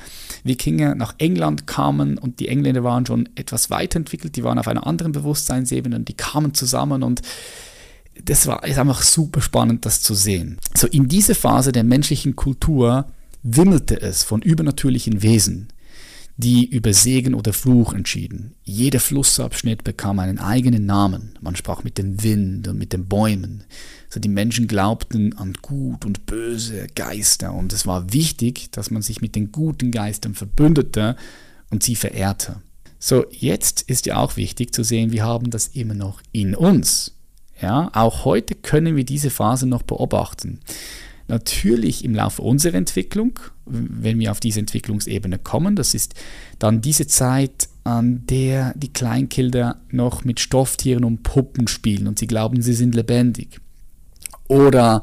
Wikinger nach England kamen und die Engländer waren schon etwas weiterentwickelt, die waren auf einer anderen Bewusstseinsebene und die kamen zusammen und das war ist einfach super spannend, das zu sehen. So in dieser Phase der menschlichen Kultur wimmelte es von übernatürlichen Wesen die über Segen oder Fluch entschieden. Jeder Flussabschnitt bekam einen eigenen Namen. Man sprach mit dem Wind und mit den Bäumen. So die Menschen glaubten an gut und böse Geister und es war wichtig, dass man sich mit den guten Geistern verbündete und sie verehrte. So, jetzt ist ja auch wichtig zu sehen, wir haben das immer noch in uns. Ja, auch heute können wir diese Phase noch beobachten. Natürlich im Laufe unserer Entwicklung, wenn wir auf diese Entwicklungsebene kommen, das ist dann diese Zeit, an der die Kleinkinder noch mit Stofftieren und Puppen spielen und sie glauben, sie sind lebendig. Oder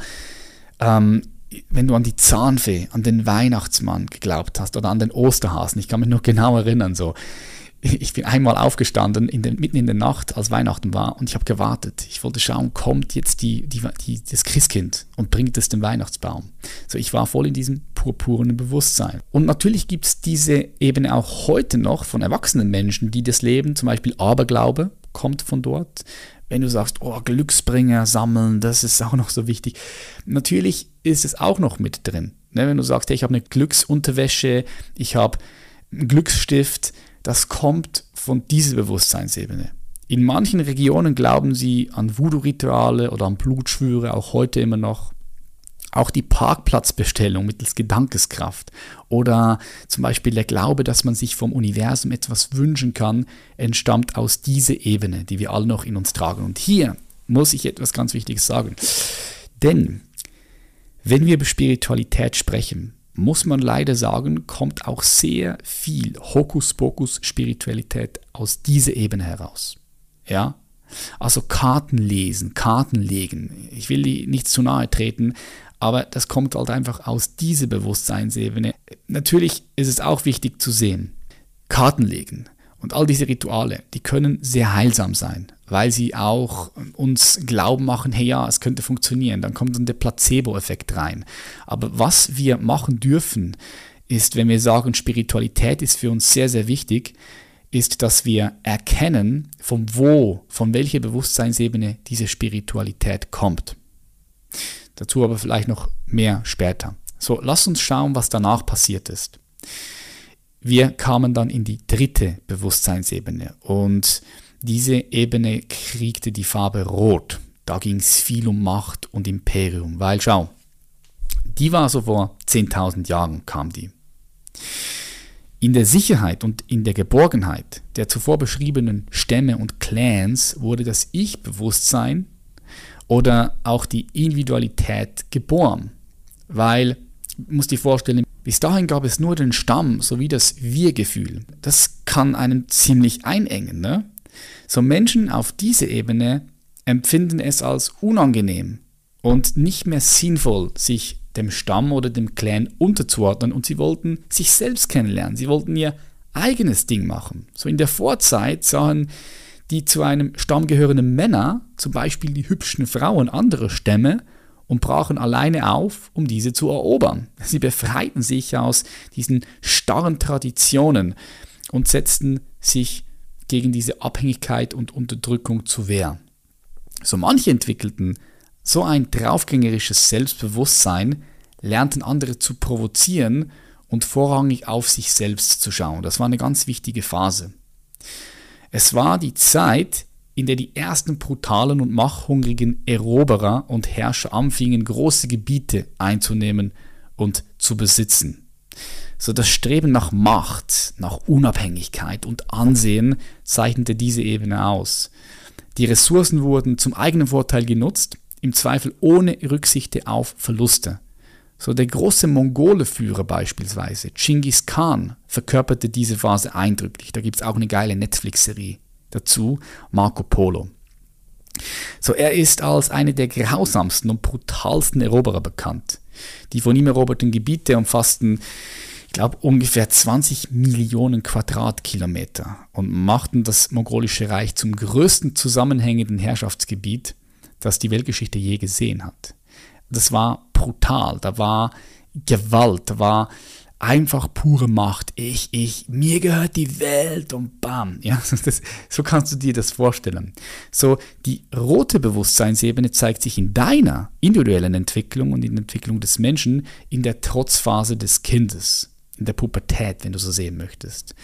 ähm, wenn du an die Zahnfee, an den Weihnachtsmann geglaubt hast oder an den Osterhasen, ich kann mich noch genau erinnern, so ich bin einmal aufgestanden in den, mitten in der Nacht, als Weihnachten war, und ich habe gewartet. Ich wollte schauen, kommt jetzt die, die, die, das Christkind und bringt es den Weihnachtsbaum. So, ich war voll in diesem purpurnen Bewusstsein. Und natürlich gibt es diese Ebene auch heute noch von erwachsenen Menschen, die das leben, zum Beispiel Aberglaube kommt von dort. Wenn du sagst, oh, Glücksbringer sammeln, das ist auch noch so wichtig. Natürlich ist es auch noch mit drin. Ne? Wenn du sagst, hey, ich habe eine Glücksunterwäsche, ich habe einen Glücksstift, das kommt von dieser Bewusstseinsebene. In manchen Regionen glauben sie an Voodoo-Rituale oder an Blutschwüre, auch heute immer noch. Auch die Parkplatzbestellung mittels Gedankeskraft oder zum Beispiel der Glaube, dass man sich vom Universum etwas wünschen kann, entstammt aus dieser Ebene, die wir alle noch in uns tragen. Und hier muss ich etwas ganz Wichtiges sagen. Denn wenn wir über Spiritualität sprechen, muss man leider sagen, kommt auch sehr viel Hokuspokus-Spiritualität aus dieser Ebene heraus. Ja? Also Karten lesen, Karten legen. Ich will die nicht zu nahe treten, aber das kommt halt einfach aus dieser Bewusstseinsebene. Natürlich ist es auch wichtig zu sehen, Karten legen und all diese Rituale, die können sehr heilsam sein, weil sie auch uns glauben machen, hey ja, es könnte funktionieren. Dann kommt dann der Placebo-Effekt rein. Aber was wir machen dürfen, ist, wenn wir sagen, Spiritualität ist für uns sehr, sehr wichtig, ist, dass wir erkennen, von wo, von welcher Bewusstseinsebene diese Spiritualität kommt. Dazu aber vielleicht noch mehr später. So, lass uns schauen, was danach passiert ist. Wir kamen dann in die dritte Bewusstseinsebene und diese Ebene kriegte die Farbe Rot. Da ging es viel um Macht und Imperium, weil schau, die war so vor 10.000 Jahren kam die. In der Sicherheit und in der Geborgenheit der zuvor beschriebenen Stämme und Clans wurde das Ich-Bewusstsein oder auch die Individualität geboren, weil, muss dir vorstellen, bis dahin gab es nur den Stamm sowie das Wir-Gefühl. Das kann einen ziemlich einengen. Ne? So Menschen auf dieser Ebene empfinden es als unangenehm und nicht mehr sinnvoll, sich dem Stamm oder dem Clan unterzuordnen und sie wollten sich selbst kennenlernen. Sie wollten ihr eigenes Ding machen. So in der Vorzeit sahen die zu einem Stamm gehörenden Männer, zum Beispiel die hübschen Frauen anderer Stämme, und brachen alleine auf, um diese zu erobern. Sie befreiten sich aus diesen starren Traditionen und setzten sich gegen diese Abhängigkeit und Unterdrückung zu Wehr. So manche entwickelten so ein draufgängerisches Selbstbewusstsein, lernten andere zu provozieren und vorrangig auf sich selbst zu schauen. Das war eine ganz wichtige Phase. Es war die Zeit, in der die ersten brutalen und machthungrigen Eroberer und Herrscher anfingen, große Gebiete einzunehmen und zu besitzen. So das Streben nach Macht, nach Unabhängigkeit und Ansehen zeichnete diese Ebene aus. Die Ressourcen wurden zum eigenen Vorteil genutzt, im Zweifel ohne Rücksicht auf Verluste. So der große Mongole-Führer beispielsweise, Genghis Khan, verkörperte diese Phase eindrücklich. Da gibt es auch eine geile Netflix-Serie dazu Marco Polo. So, er ist als einer der grausamsten und brutalsten Eroberer bekannt. Die von ihm eroberten Gebiete umfassten, ich glaube, ungefähr 20 Millionen Quadratkilometer und machten das mongolische Reich zum größten zusammenhängenden Herrschaftsgebiet, das die Weltgeschichte je gesehen hat. Das war brutal, da war Gewalt, da war einfach pure Macht. Ich, ich, mir gehört die Welt und bam. Ja, das, so kannst du dir das vorstellen. So, die rote Bewusstseinsebene zeigt sich in deiner individuellen Entwicklung und in der Entwicklung des Menschen in der Trotzphase des Kindes, in der Pubertät, wenn du so sehen möchtest,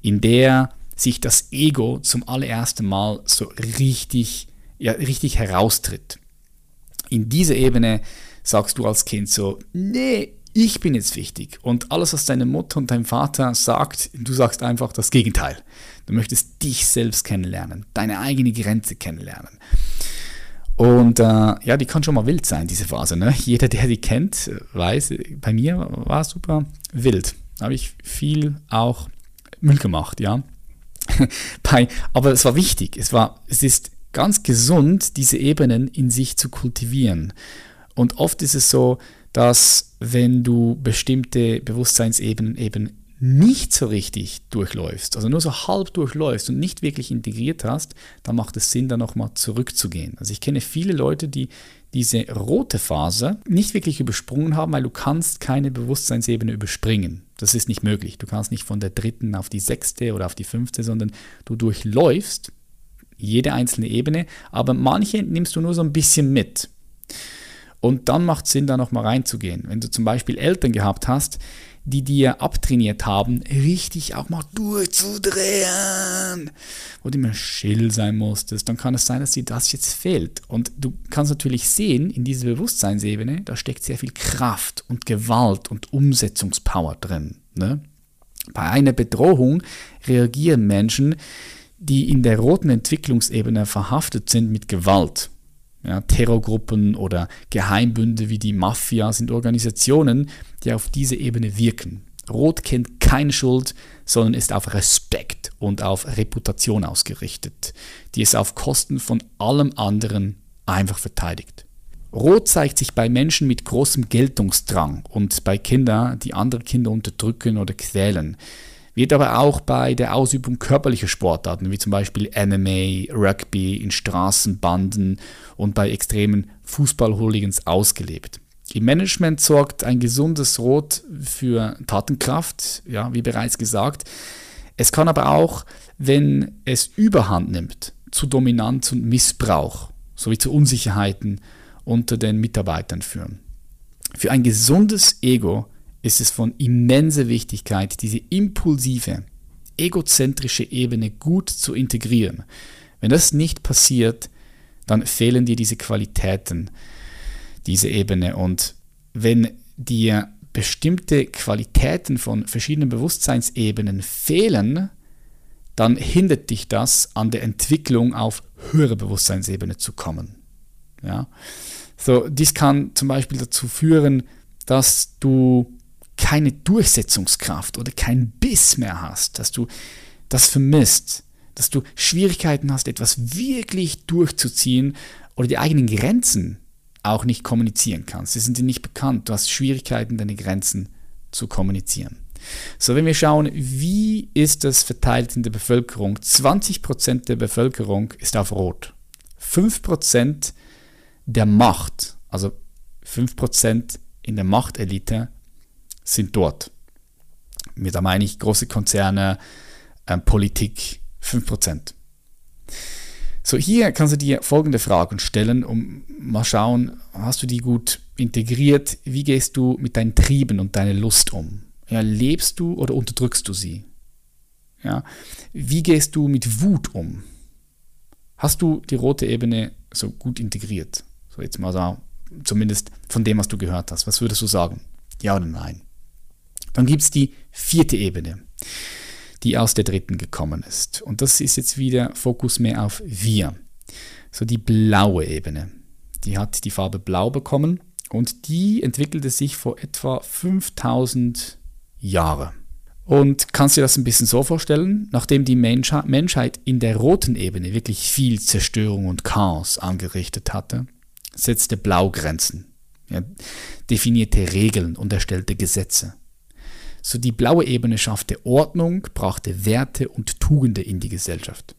in der sich das Ego zum allerersten Mal so richtig, ja, richtig heraustritt. In dieser Ebene sagst du als Kind so, nee, ich bin jetzt wichtig. Und alles, was deine Mutter und dein Vater sagt, du sagst einfach das Gegenteil. Du möchtest dich selbst kennenlernen, deine eigene Grenze kennenlernen. Und äh, ja, die kann schon mal wild sein, diese Phase. Ne? Jeder, der die kennt, weiß, bei mir war es super wild. Da habe ich viel auch Müll gemacht, ja. bei, aber es war wichtig. Es, war, es ist ganz gesund, diese Ebenen in sich zu kultivieren. Und oft ist es so, dass wenn du bestimmte Bewusstseinsebenen eben nicht so richtig durchläufst, also nur so halb durchläufst und nicht wirklich integriert hast, dann macht es Sinn, da nochmal zurückzugehen. Also ich kenne viele Leute, die diese rote Phase nicht wirklich übersprungen haben, weil du kannst keine Bewusstseinsebene überspringen. Das ist nicht möglich. Du kannst nicht von der dritten auf die sechste oder auf die fünfte, sondern du durchläufst jede einzelne Ebene, aber manche nimmst du nur so ein bisschen mit. Und dann macht es Sinn, da nochmal reinzugehen. Wenn du zum Beispiel Eltern gehabt hast, die dir abtrainiert haben, richtig auch mal durchzudrehen, wo du immer still sein musstest, dann kann es sein, dass dir das jetzt fehlt. Und du kannst natürlich sehen, in dieser Bewusstseinsebene, da steckt sehr viel Kraft und Gewalt und Umsetzungspower drin. Ne? Bei einer Bedrohung reagieren Menschen, die in der roten Entwicklungsebene verhaftet sind mit Gewalt. Ja, Terrorgruppen oder Geheimbünde wie die Mafia sind Organisationen, die auf diese Ebene wirken. Rot kennt keine Schuld, sondern ist auf Respekt und auf Reputation ausgerichtet, die es auf Kosten von allem anderen einfach verteidigt. Rot zeigt sich bei Menschen mit großem Geltungsdrang und bei Kindern, die andere Kinder unterdrücken oder quälen wird aber auch bei der Ausübung körperlicher Sportarten, wie zum Beispiel MMA, Rugby, in Straßenbanden und bei extremen Fußballhooligans ausgelebt. Im Management sorgt ein gesundes Rot für Tatenkraft, ja, wie bereits gesagt. Es kann aber auch, wenn es Überhand nimmt, zu Dominanz und Missbrauch sowie zu Unsicherheiten unter den Mitarbeitern führen. Für ein gesundes Ego ist es von immenser Wichtigkeit, diese impulsive, egozentrische Ebene gut zu integrieren. Wenn das nicht passiert, dann fehlen dir diese Qualitäten, diese Ebene. Und wenn dir bestimmte Qualitäten von verschiedenen Bewusstseinsebenen fehlen, dann hindert dich das an der Entwicklung auf höhere Bewusstseinsebene zu kommen. Ja? So, dies kann zum Beispiel dazu führen, dass du keine Durchsetzungskraft oder keinen Biss mehr hast, dass du das vermisst, dass du Schwierigkeiten hast, etwas wirklich durchzuziehen oder die eigenen Grenzen auch nicht kommunizieren kannst. Sie sind dir nicht bekannt. Du hast Schwierigkeiten, deine Grenzen zu kommunizieren. So, wenn wir schauen, wie ist das verteilt in der Bevölkerung? 20% der Bevölkerung ist auf Rot. 5% der Macht, also 5% in der Machtelite sind dort. Mit da meine ich große Konzerne, äh, Politik, 5%. So, hier kannst du dir folgende Fragen stellen, um mal schauen, hast du die gut integriert? Wie gehst du mit deinen Trieben und deiner Lust um? Ja, lebst du oder unterdrückst du sie? Ja, wie gehst du mit Wut um? Hast du die rote Ebene so gut integriert? So jetzt mal so, zumindest von dem, was du gehört hast. Was würdest du sagen? Ja oder nein? Dann gibt es die vierte Ebene, die aus der dritten gekommen ist. Und das ist jetzt wieder Fokus mehr auf wir. So die blaue Ebene. Die hat die Farbe blau bekommen und die entwickelte sich vor etwa 5000 Jahren. Und kannst du dir das ein bisschen so vorstellen? Nachdem die Menschheit in der roten Ebene wirklich viel Zerstörung und Chaos angerichtet hatte, setzte Blau Grenzen, ja, definierte Regeln und erstellte Gesetze. So die blaue Ebene schaffte Ordnung, brachte Werte und Tugende in die Gesellschaft.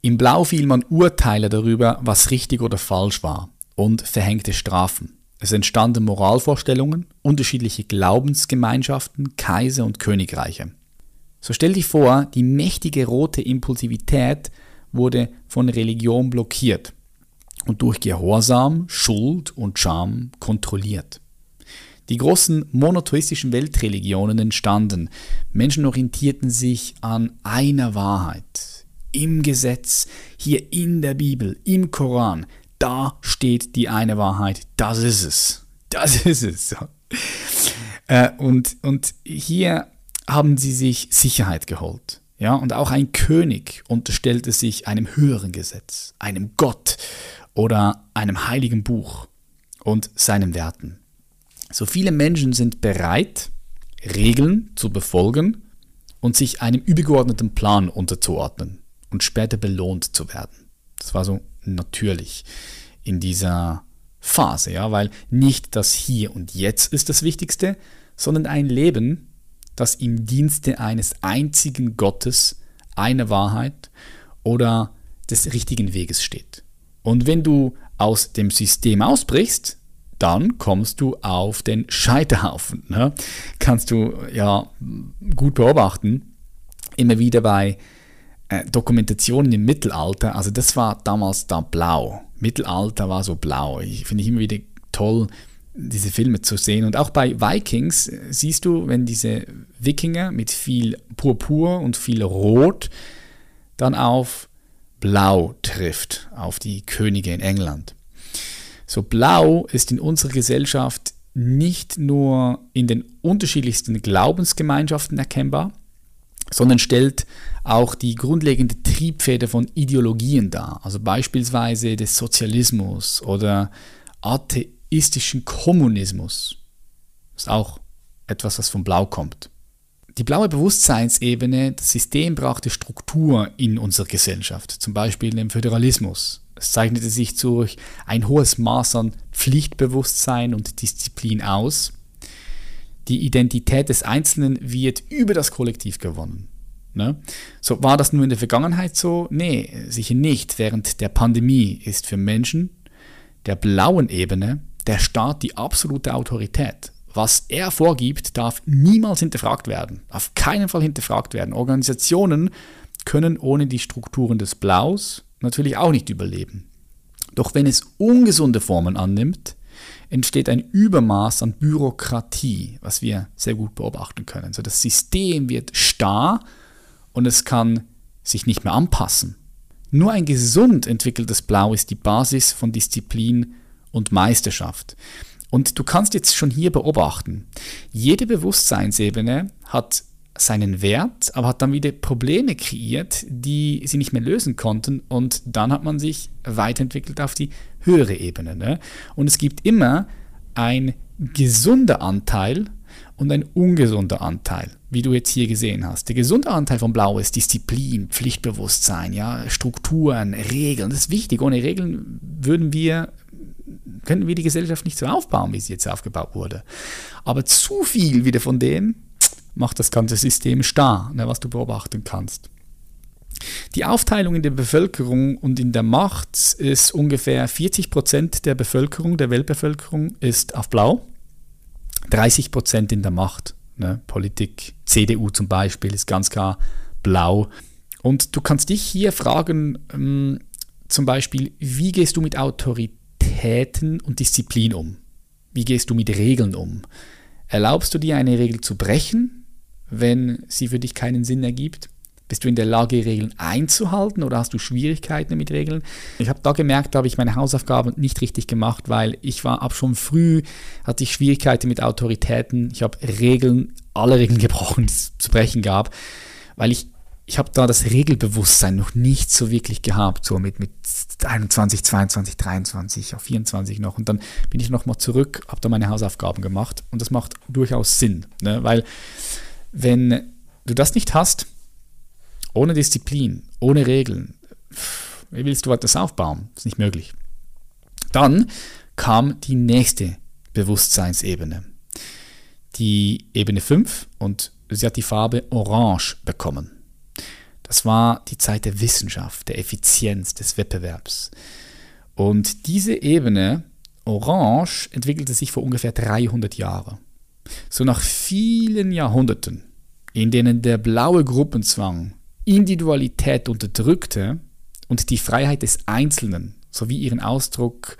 Im Blau fiel man Urteile darüber, was richtig oder falsch war und verhängte Strafen. Es entstanden Moralvorstellungen, unterschiedliche Glaubensgemeinschaften, Kaiser und Königreiche. So stell dich vor, die mächtige rote Impulsivität wurde von Religion blockiert und durch Gehorsam, Schuld und Scham kontrolliert. Die großen monotheistischen Weltreligionen entstanden. Menschen orientierten sich an einer Wahrheit. Im Gesetz, hier in der Bibel, im Koran, da steht die eine Wahrheit. Das ist es. Das ist es. Äh, und, und hier haben sie sich Sicherheit geholt. Ja, und auch ein König unterstellte sich einem höheren Gesetz, einem Gott oder einem heiligen Buch und seinen Werten. So viele Menschen sind bereit, Regeln zu befolgen und sich einem übergeordneten Plan unterzuordnen und später belohnt zu werden. Das war so natürlich in dieser Phase, ja, weil nicht das Hier und Jetzt ist das Wichtigste, sondern ein Leben, das im Dienste eines einzigen Gottes, einer Wahrheit oder des richtigen Weges steht. Und wenn du aus dem System ausbrichst, dann kommst du auf den Scheiterhaufen. Ne? Kannst du ja gut beobachten. Immer wieder bei äh, Dokumentationen im Mittelalter, also das war damals da blau. Mittelalter war so blau. Ich finde ich immer wieder toll, diese Filme zu sehen. Und auch bei Vikings äh, siehst du, wenn diese Wikinger mit viel Purpur und viel Rot dann auf Blau trifft, auf die Könige in England. So blau ist in unserer Gesellschaft nicht nur in den unterschiedlichsten Glaubensgemeinschaften erkennbar, sondern stellt auch die grundlegende Triebfeder von Ideologien dar, also beispielsweise des Sozialismus oder atheistischen Kommunismus. Das ist auch etwas, was von Blau kommt. Die blaue Bewusstseinsebene, das System brachte Struktur in unserer Gesellschaft, zum Beispiel im Föderalismus. Es zeichnete sich durch ein hohes Maß an Pflichtbewusstsein und Disziplin aus. Die Identität des Einzelnen wird über das Kollektiv gewonnen. Ne? So war das nur in der Vergangenheit so? Nee, sicher nicht. Während der Pandemie ist für Menschen der blauen Ebene der Staat die absolute Autorität. Was er vorgibt, darf niemals hinterfragt werden. Auf keinen Fall hinterfragt werden. Organisationen können ohne die Strukturen des Blaus natürlich auch nicht überleben. Doch wenn es ungesunde Formen annimmt, entsteht ein Übermaß an Bürokratie, was wir sehr gut beobachten können. So das System wird starr und es kann sich nicht mehr anpassen. Nur ein gesund entwickeltes Blau ist die Basis von Disziplin und Meisterschaft. Und du kannst jetzt schon hier beobachten, jede Bewusstseinsebene hat seinen Wert, aber hat dann wieder Probleme kreiert, die sie nicht mehr lösen konnten und dann hat man sich weiterentwickelt auf die höhere Ebene. Ne? Und es gibt immer ein gesunder Anteil und ein ungesunder Anteil, wie du jetzt hier gesehen hast. Der gesunde Anteil von Blau ist Disziplin, Pflichtbewusstsein, ja, Strukturen, Regeln. Das ist wichtig. Ohne Regeln würden wir könnten wir die Gesellschaft nicht so aufbauen, wie sie jetzt aufgebaut wurde. Aber zu viel wieder von dem macht das ganze System starr, ne, was du beobachten kannst. Die Aufteilung in der Bevölkerung und in der Macht ist ungefähr 40 Prozent der Bevölkerung, der Weltbevölkerung ist auf Blau, 30 Prozent in der Macht. Ne? Politik, CDU zum Beispiel ist ganz klar Blau. Und du kannst dich hier fragen, ähm, zum Beispiel, wie gehst du mit Autoritäten und Disziplin um? Wie gehst du mit Regeln um? Erlaubst du dir eine Regel zu brechen wenn sie für dich keinen Sinn ergibt? Bist du in der Lage, Regeln einzuhalten oder hast du Schwierigkeiten mit Regeln? Ich habe da gemerkt, da habe ich meine Hausaufgaben nicht richtig gemacht, weil ich war ab schon früh, hatte ich Schwierigkeiten mit Autoritäten. Ich habe Regeln, alle Regeln gebrochen, die es zu brechen gab, weil ich, ich habe da das Regelbewusstsein noch nicht so wirklich gehabt, so mit, mit 21, 22, 23, auf 24 noch. Und dann bin ich nochmal zurück, habe da meine Hausaufgaben gemacht und das macht durchaus Sinn, ne? weil wenn du das nicht hast, ohne Disziplin, ohne Regeln, wie willst du etwas aufbauen? Das ist nicht möglich. Dann kam die nächste Bewusstseinsebene. Die Ebene 5 und sie hat die Farbe Orange bekommen. Das war die Zeit der Wissenschaft, der Effizienz, des Wettbewerbs. Und diese Ebene, Orange, entwickelte sich vor ungefähr 300 Jahren. So nach vielen Jahrhunderten, in denen der blaue Gruppenzwang Individualität unterdrückte und die Freiheit des Einzelnen sowie ihren Ausdruck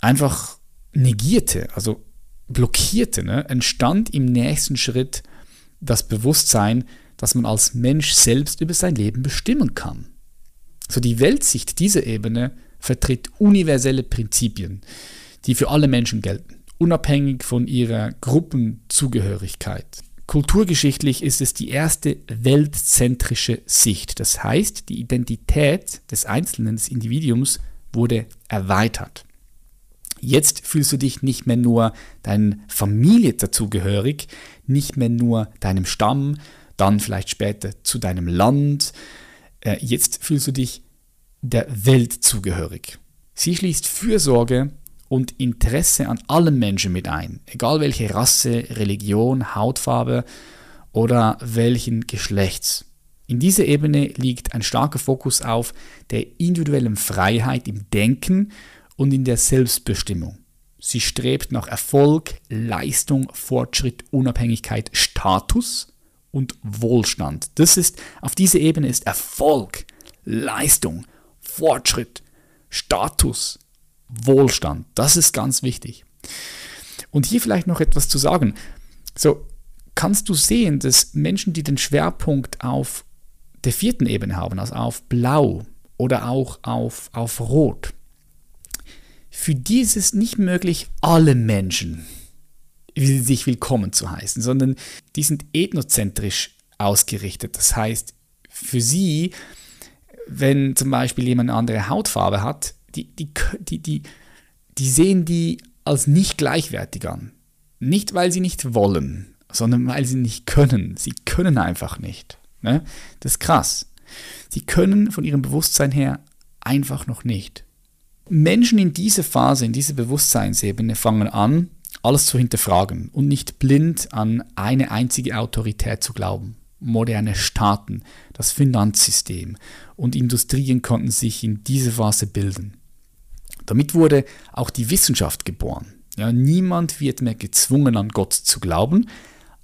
einfach negierte, also blockierte, ne, entstand im nächsten Schritt das Bewusstsein, dass man als Mensch selbst über sein Leben bestimmen kann. So die Weltsicht dieser Ebene vertritt universelle Prinzipien, die für alle Menschen gelten unabhängig von ihrer Gruppenzugehörigkeit. Kulturgeschichtlich ist es die erste weltzentrische Sicht. Das heißt, die Identität des Einzelnen, des Individuums wurde erweitert. Jetzt fühlst du dich nicht mehr nur deiner Familie dazugehörig, nicht mehr nur deinem Stamm, dann vielleicht später zu deinem Land. Äh, jetzt fühlst du dich der Welt zugehörig. Sie schließt Fürsorge und Interesse an allen Menschen mit ein, egal welche Rasse, Religion, Hautfarbe oder welchen Geschlechts. In dieser Ebene liegt ein starker Fokus auf der individuellen Freiheit im Denken und in der Selbstbestimmung. Sie strebt nach Erfolg, Leistung, Fortschritt, Unabhängigkeit, Status und Wohlstand. Das ist, auf dieser Ebene ist Erfolg, Leistung, Fortschritt, Status, Wohlstand. Das ist ganz wichtig. Und hier vielleicht noch etwas zu sagen. So kannst du sehen, dass Menschen, die den Schwerpunkt auf der vierten Ebene haben, also auf Blau oder auch auf, auf Rot, für die ist es nicht möglich, alle Menschen sich willkommen zu heißen, sondern die sind ethnozentrisch ausgerichtet. Das heißt, für sie, wenn zum Beispiel jemand eine andere Hautfarbe hat, die, die, die, die, die sehen die als nicht gleichwertig an. Nicht, weil sie nicht wollen, sondern weil sie nicht können. Sie können einfach nicht. Ne? Das ist krass. Sie können von ihrem Bewusstsein her einfach noch nicht. Menschen in dieser Phase, in dieser Bewusstseinsebene fangen an, alles zu hinterfragen und nicht blind an eine einzige Autorität zu glauben. Moderne Staaten, das Finanzsystem und Industrien konnten sich in dieser Phase bilden. Damit wurde auch die Wissenschaft geboren. Ja, niemand wird mehr gezwungen, an Gott zu glauben.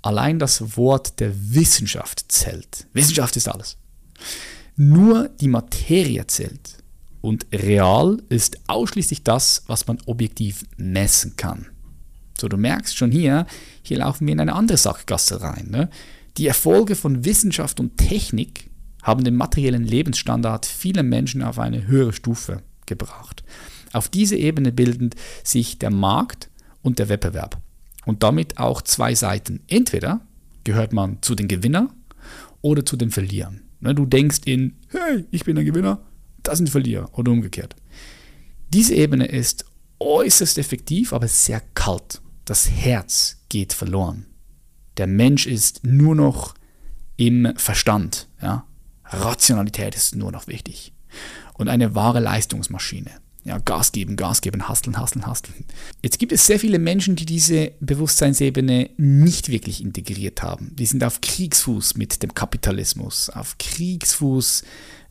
Allein das Wort der Wissenschaft zählt. Wissenschaft ist alles. Nur die Materie zählt. Und real ist ausschließlich das, was man objektiv messen kann. So, du merkst schon hier, hier laufen wir in eine andere Sackgasse rein. Ne? Die Erfolge von Wissenschaft und Technik haben den materiellen Lebensstandard vieler Menschen auf eine höhere Stufe gebracht. Auf diese Ebene bilden sich der Markt und der Wettbewerb. Und damit auch zwei Seiten. Entweder gehört man zu den Gewinnern oder zu den Verlierern. Ne, du denkst in, hey, ich bin der Gewinner, das sind Verlierer oder umgekehrt. Diese Ebene ist äußerst effektiv, aber sehr kalt. Das Herz geht verloren. Der Mensch ist nur noch im Verstand. Ja? Rationalität ist nur noch wichtig. Und eine wahre Leistungsmaschine ja, Gas geben, Gas geben, hasteln, hasteln, hasteln. Jetzt gibt es sehr viele Menschen, die diese Bewusstseinsebene nicht wirklich integriert haben. Die sind auf Kriegsfuß mit dem Kapitalismus, auf Kriegsfuß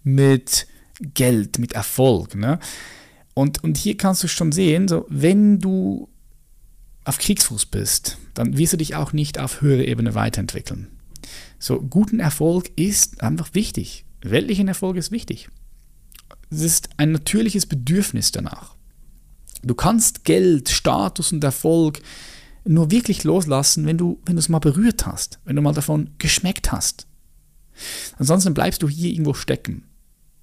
mit Geld, mit Erfolg. Ne? Und, und hier kannst du schon sehen, so, wenn du auf Kriegsfuß bist, dann wirst du dich auch nicht auf höhere Ebene weiterentwickeln. So, guten Erfolg ist einfach wichtig. Weltlichen Erfolg ist wichtig. Es ist ein natürliches Bedürfnis danach. Du kannst Geld, Status und Erfolg nur wirklich loslassen, wenn du, wenn du es mal berührt hast, wenn du mal davon geschmeckt hast. Ansonsten bleibst du hier irgendwo stecken.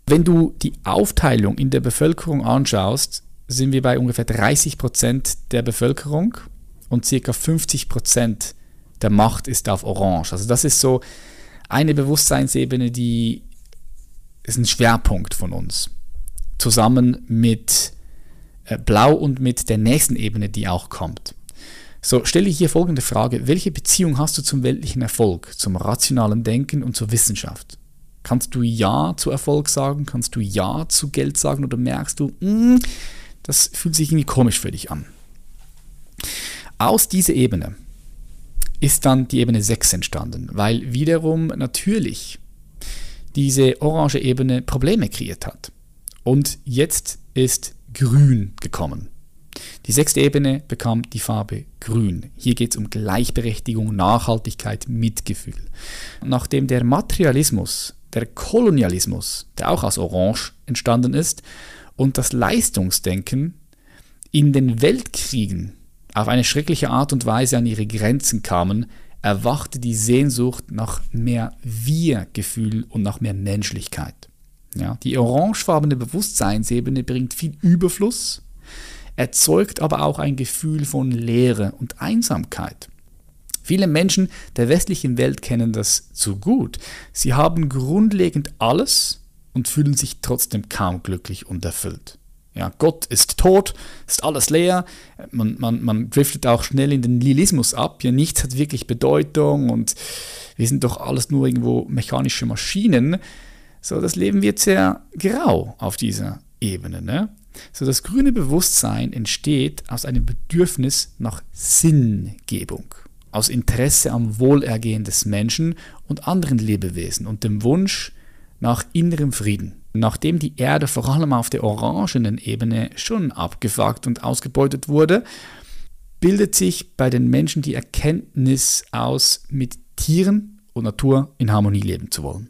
Wenn du die Aufteilung in der Bevölkerung anschaust, sind wir bei ungefähr 30 Prozent der Bevölkerung und circa 50 Prozent der Macht ist auf Orange. Also das ist so eine Bewusstseinsebene, die ist ein Schwerpunkt von uns. Zusammen mit äh, Blau und mit der nächsten Ebene, die auch kommt. So, stelle ich hier folgende Frage. Welche Beziehung hast du zum weltlichen Erfolg, zum rationalen Denken und zur Wissenschaft? Kannst du Ja zu Erfolg sagen? Kannst du Ja zu Geld sagen? Oder merkst du, mh, hm, das fühlt sich irgendwie komisch für dich an? Aus dieser Ebene ist dann die Ebene 6 entstanden, weil wiederum natürlich diese orange Ebene Probleme kreiert hat. Und jetzt ist Grün gekommen. Die sechste Ebene bekam die Farbe Grün. Hier geht es um Gleichberechtigung, Nachhaltigkeit, Mitgefühl. Nachdem der Materialismus, der Kolonialismus, der auch aus Orange entstanden ist, und das Leistungsdenken in den Weltkriegen auf eine schreckliche Art und Weise an ihre Grenzen kamen, erwachte die Sehnsucht nach mehr Wir-Gefühl und nach mehr Menschlichkeit. Ja, die orangefarbene Bewusstseinsebene bringt viel Überfluss, erzeugt aber auch ein Gefühl von Leere und Einsamkeit. Viele Menschen der westlichen Welt kennen das zu gut. Sie haben grundlegend alles und fühlen sich trotzdem kaum glücklich und erfüllt. Ja, Gott ist tot, ist alles leer, man, man, man driftet auch schnell in den Nihilismus ab, ja, nichts hat wirklich Bedeutung und wir sind doch alles nur irgendwo mechanische Maschinen. So, das Leben wird sehr grau auf dieser Ebene. Ne? So das grüne Bewusstsein entsteht aus einem Bedürfnis nach Sinngebung, aus Interesse am Wohlergehen des Menschen und anderen Lebewesen und dem Wunsch nach innerem Frieden. Nachdem die Erde vor allem auf der orangenen Ebene schon abgefuckt und ausgebeutet wurde, bildet sich bei den Menschen die Erkenntnis aus, mit Tieren und Natur in Harmonie leben zu wollen.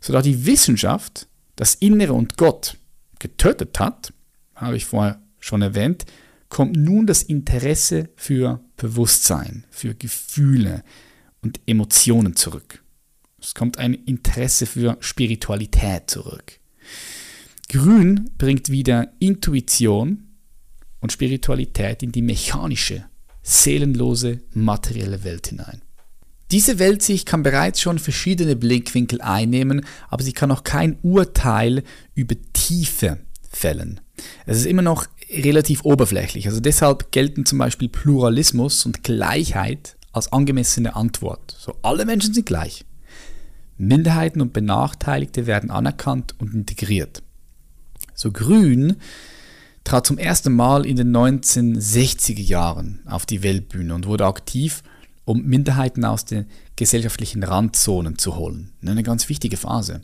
Sodass die Wissenschaft das Innere und Gott getötet hat, habe ich vorher schon erwähnt, kommt nun das Interesse für Bewusstsein, für Gefühle und Emotionen zurück. Es kommt ein Interesse für Spiritualität zurück. Grün bringt wieder Intuition und Spiritualität in die mechanische, seelenlose, materielle Welt hinein. Diese Weltsicht kann bereits schon verschiedene Blickwinkel einnehmen, aber sie kann noch kein Urteil über Tiefe fällen. Es ist immer noch relativ oberflächlich. Also deshalb gelten zum Beispiel Pluralismus und Gleichheit als angemessene Antwort. So alle Menschen sind gleich. Minderheiten und Benachteiligte werden anerkannt und integriert. So Grün trat zum ersten Mal in den 1960er Jahren auf die Weltbühne und wurde aktiv um Minderheiten aus den gesellschaftlichen Randzonen zu holen. Eine ganz wichtige Phase.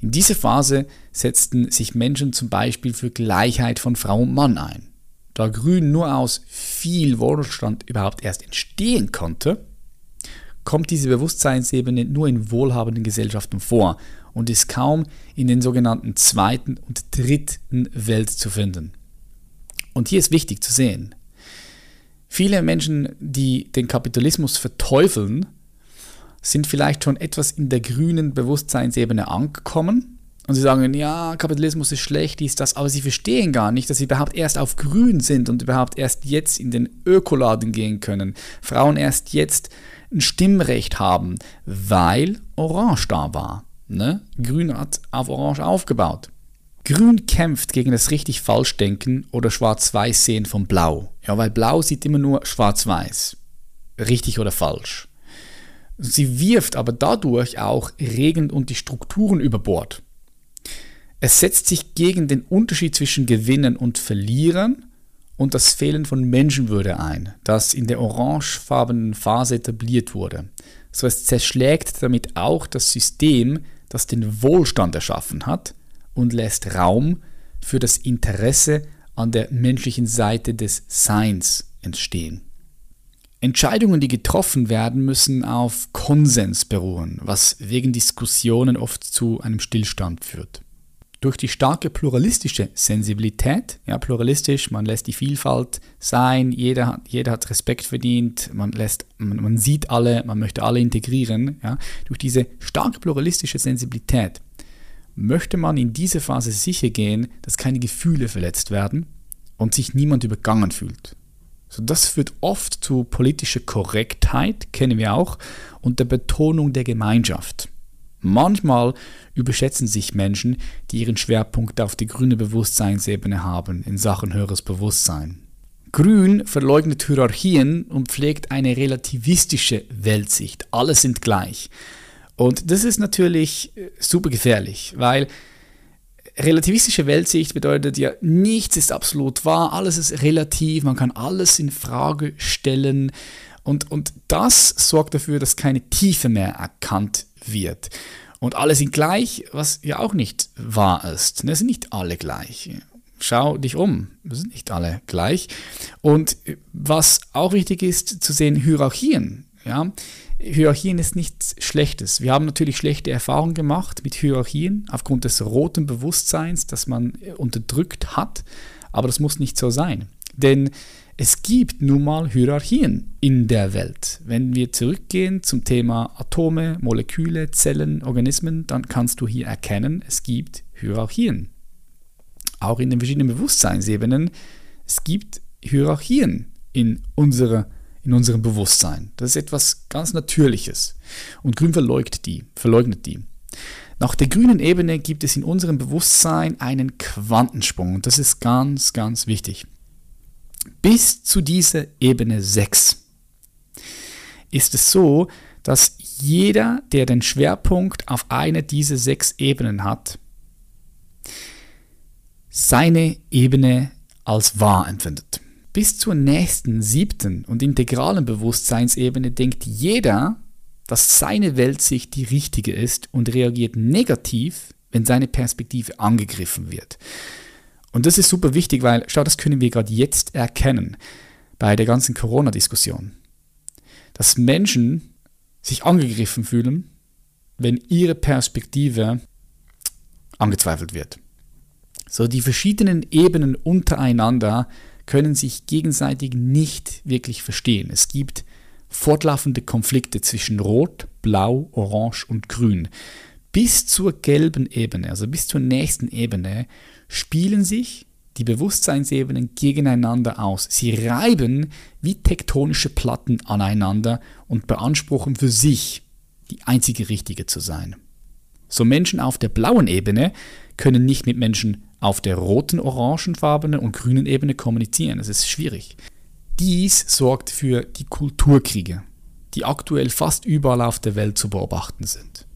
In dieser Phase setzten sich Menschen zum Beispiel für Gleichheit von Frau und Mann ein. Da Grün nur aus viel Wohlstand überhaupt erst entstehen konnte, kommt diese Bewusstseinsebene nur in wohlhabenden Gesellschaften vor und ist kaum in den sogenannten zweiten und dritten Welt zu finden. Und hier ist wichtig zu sehen, Viele Menschen, die den Kapitalismus verteufeln, sind vielleicht schon etwas in der grünen Bewusstseinsebene angekommen und sie sagen, ja, Kapitalismus ist schlecht, dies, das, aber sie verstehen gar nicht, dass sie überhaupt erst auf grün sind und überhaupt erst jetzt in den Ökoladen gehen können. Frauen erst jetzt ein Stimmrecht haben, weil Orange da war. Ne? Grün hat auf Orange aufgebaut. Grün kämpft gegen das richtig-falsch-Denken oder Schwarz-Weiß-Sehen von Blau. Ja, weil Blau sieht immer nur schwarz-weiß. Richtig oder falsch. Sie wirft aber dadurch auch Regeln und die Strukturen über Bord. Es setzt sich gegen den Unterschied zwischen Gewinnen und Verlieren und das Fehlen von Menschenwürde ein, das in der orangefarbenen Phase etabliert wurde. So es zerschlägt damit auch das System, das den Wohlstand erschaffen hat, und lässt Raum für das Interesse an der menschlichen Seite des Seins entstehen. Entscheidungen, die getroffen werden, müssen auf Konsens beruhen, was wegen Diskussionen oft zu einem Stillstand führt. Durch die starke pluralistische Sensibilität, ja, pluralistisch, man lässt die Vielfalt sein, jeder, jeder hat Respekt verdient, man, lässt, man, man sieht alle, man möchte alle integrieren, ja, durch diese starke pluralistische Sensibilität möchte man in diese Phase sicher gehen, dass keine Gefühle verletzt werden und sich niemand übergangen fühlt. So, das führt oft zu politischer Korrektheit, kennen wir auch, und der Betonung der Gemeinschaft. Manchmal überschätzen sich Menschen, die ihren Schwerpunkt auf die grüne Bewusstseinsebene haben in Sachen höheres Bewusstsein. Grün verleugnet Hierarchien und pflegt eine relativistische Weltsicht. Alle sind gleich. Und das ist natürlich äh, super gefährlich, weil relativistische Weltsicht bedeutet ja, nichts ist absolut wahr, alles ist relativ, man kann alles in Frage stellen. Und, und das sorgt dafür, dass keine Tiefe mehr erkannt wird. Und alle sind gleich, was ja auch nicht wahr ist. Es sind nicht alle gleich. Schau dich um, wir sind nicht alle gleich. Und was auch wichtig ist, zu sehen, Hierarchien. Ja? Hierarchien ist nichts Schlechtes. Wir haben natürlich schlechte Erfahrungen gemacht mit Hierarchien aufgrund des roten Bewusstseins, das man unterdrückt hat, aber das muss nicht so sein. Denn es gibt nun mal Hierarchien in der Welt. Wenn wir zurückgehen zum Thema Atome, Moleküle, Zellen, Organismen, dann kannst du hier erkennen, es gibt Hierarchien. Auch in den verschiedenen Bewusstseinsebenen, es gibt Hierarchien in unserer in unserem Bewusstsein. Das ist etwas ganz Natürliches. Und Grün verleugnet die, verleugnet die. Nach der grünen Ebene gibt es in unserem Bewusstsein einen Quantensprung und das ist ganz, ganz wichtig. Bis zu dieser Ebene 6 ist es so, dass jeder, der den Schwerpunkt auf eine dieser sechs Ebenen hat, seine Ebene als wahr empfindet. Bis zur nächsten siebten und integralen Bewusstseinsebene denkt jeder, dass seine Weltsicht die richtige ist und reagiert negativ, wenn seine Perspektive angegriffen wird. Und das ist super wichtig, weil, schau, das können wir gerade jetzt erkennen bei der ganzen Corona-Diskussion. Dass Menschen sich angegriffen fühlen, wenn ihre Perspektive angezweifelt wird. So, die verschiedenen Ebenen untereinander können sich gegenseitig nicht wirklich verstehen. Es gibt fortlaufende Konflikte zwischen Rot, Blau, Orange und Grün. Bis zur gelben Ebene, also bis zur nächsten Ebene, spielen sich die Bewusstseinsebenen gegeneinander aus. Sie reiben wie tektonische Platten aneinander und beanspruchen für sich, die einzige richtige zu sein. So Menschen auf der blauen Ebene können nicht mit Menschen auf der roten, orangenfarbenen und grünen Ebene kommunizieren. Es ist schwierig. Dies sorgt für die Kulturkriege, die aktuell fast überall auf der Welt zu beobachten sind.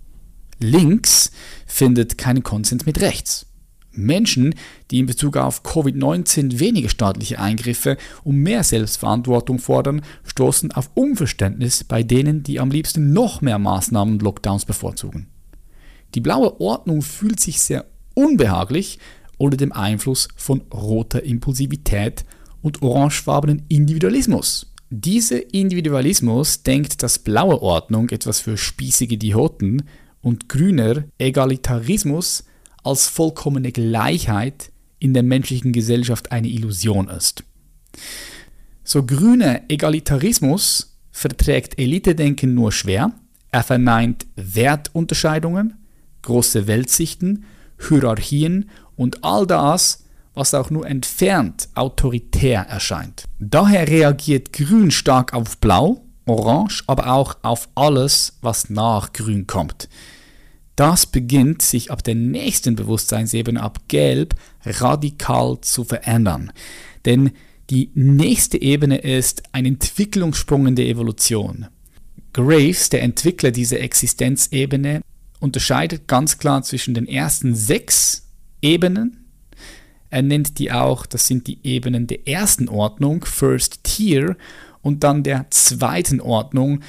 Links findet keinen Konsens mit rechts. Menschen, die in Bezug auf Covid-19 weniger staatliche Eingriffe und mehr Selbstverantwortung fordern, stoßen auf Unverständnis bei denen, die am liebsten noch mehr Maßnahmen und Lockdowns bevorzugen. Die blaue Ordnung fühlt sich sehr unbehaglich unter dem Einfluss von roter Impulsivität und orangefarbenen Individualismus. Dieser Individualismus denkt, dass blaue Ordnung etwas für spießige Idioten und grüner Egalitarismus als vollkommene Gleichheit in der menschlichen Gesellschaft eine Illusion ist. So grüner Egalitarismus verträgt Elitedenken nur schwer, er verneint Wertunterscheidungen, große Weltsichten, Hierarchien und all das, was auch nur entfernt autoritär erscheint. Daher reagiert Grün stark auf Blau, Orange, aber auch auf alles, was nach Grün kommt. Das beginnt sich ab der nächsten Bewusstseinsebene, ab Gelb, radikal zu verändern. Denn die nächste Ebene ist ein Entwicklungssprung in der Evolution. Graves, der Entwickler dieser Existenzebene, unterscheidet ganz klar zwischen den ersten sechs Ebenen. Er nennt die auch, das sind die Ebenen der ersten Ordnung, First Tier, und dann der zweiten Ordnung,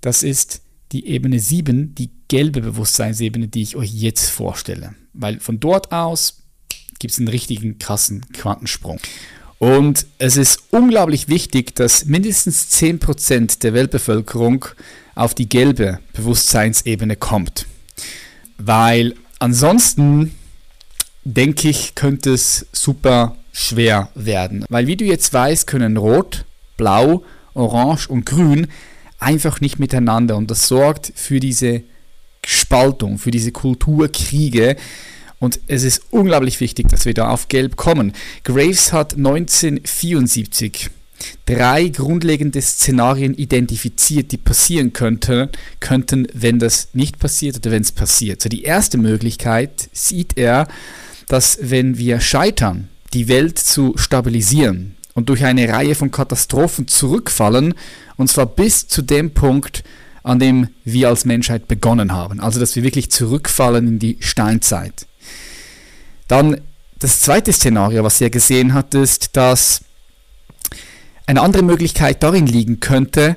das ist die Ebene 7, die gelbe Bewusstseinsebene, die ich euch jetzt vorstelle. Weil von dort aus gibt es einen richtigen krassen Quantensprung. Und es ist unglaublich wichtig, dass mindestens 10% der Weltbevölkerung auf die gelbe Bewusstseinsebene kommt. Weil ansonsten, denke ich, könnte es super schwer werden. Weil wie du jetzt weißt, können Rot, Blau, Orange und Grün einfach nicht miteinander. Und das sorgt für diese Spaltung, für diese Kulturkriege. Und es ist unglaublich wichtig, dass wir da auf Gelb kommen. Graves hat 1974 drei grundlegende Szenarien identifiziert, die passieren könnte, könnten, wenn das nicht passiert oder wenn es passiert. So die erste Möglichkeit sieht er, dass wenn wir scheitern, die Welt zu stabilisieren und durch eine Reihe von Katastrophen zurückfallen, und zwar bis zu dem Punkt, an dem wir als Menschheit begonnen haben. Also dass wir wirklich zurückfallen in die Steinzeit. Dann das zweite Szenario, was er gesehen hat, ist, dass eine andere Möglichkeit darin liegen könnte,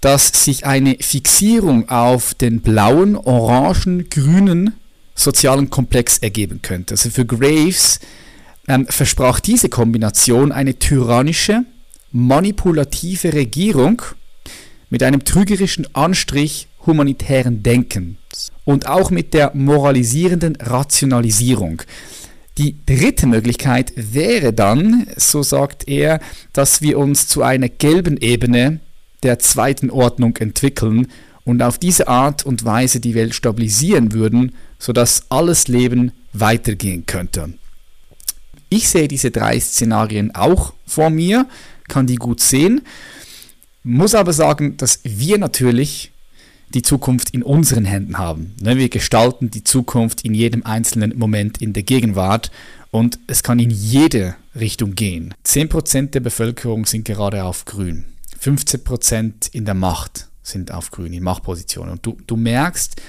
dass sich eine Fixierung auf den blauen, orangen, grünen sozialen Komplex ergeben könnte. Also für Graves ähm, versprach diese Kombination eine tyrannische, manipulative Regierung mit einem trügerischen Anstrich humanitären Denkens und auch mit der moralisierenden Rationalisierung. Die dritte Möglichkeit wäre dann, so sagt er, dass wir uns zu einer gelben Ebene der zweiten Ordnung entwickeln und auf diese Art und Weise die Welt stabilisieren würden, sodass alles Leben weitergehen könnte. Ich sehe diese drei Szenarien auch vor mir, kann die gut sehen, muss aber sagen, dass wir natürlich die Zukunft in unseren Händen haben. Ne, wir gestalten die Zukunft in jedem einzelnen Moment in der Gegenwart und es kann in jede Richtung gehen. 10% der Bevölkerung sind gerade auf grün, 15% in der Macht sind auf grün, in Machtpositionen. Und du, du merkst,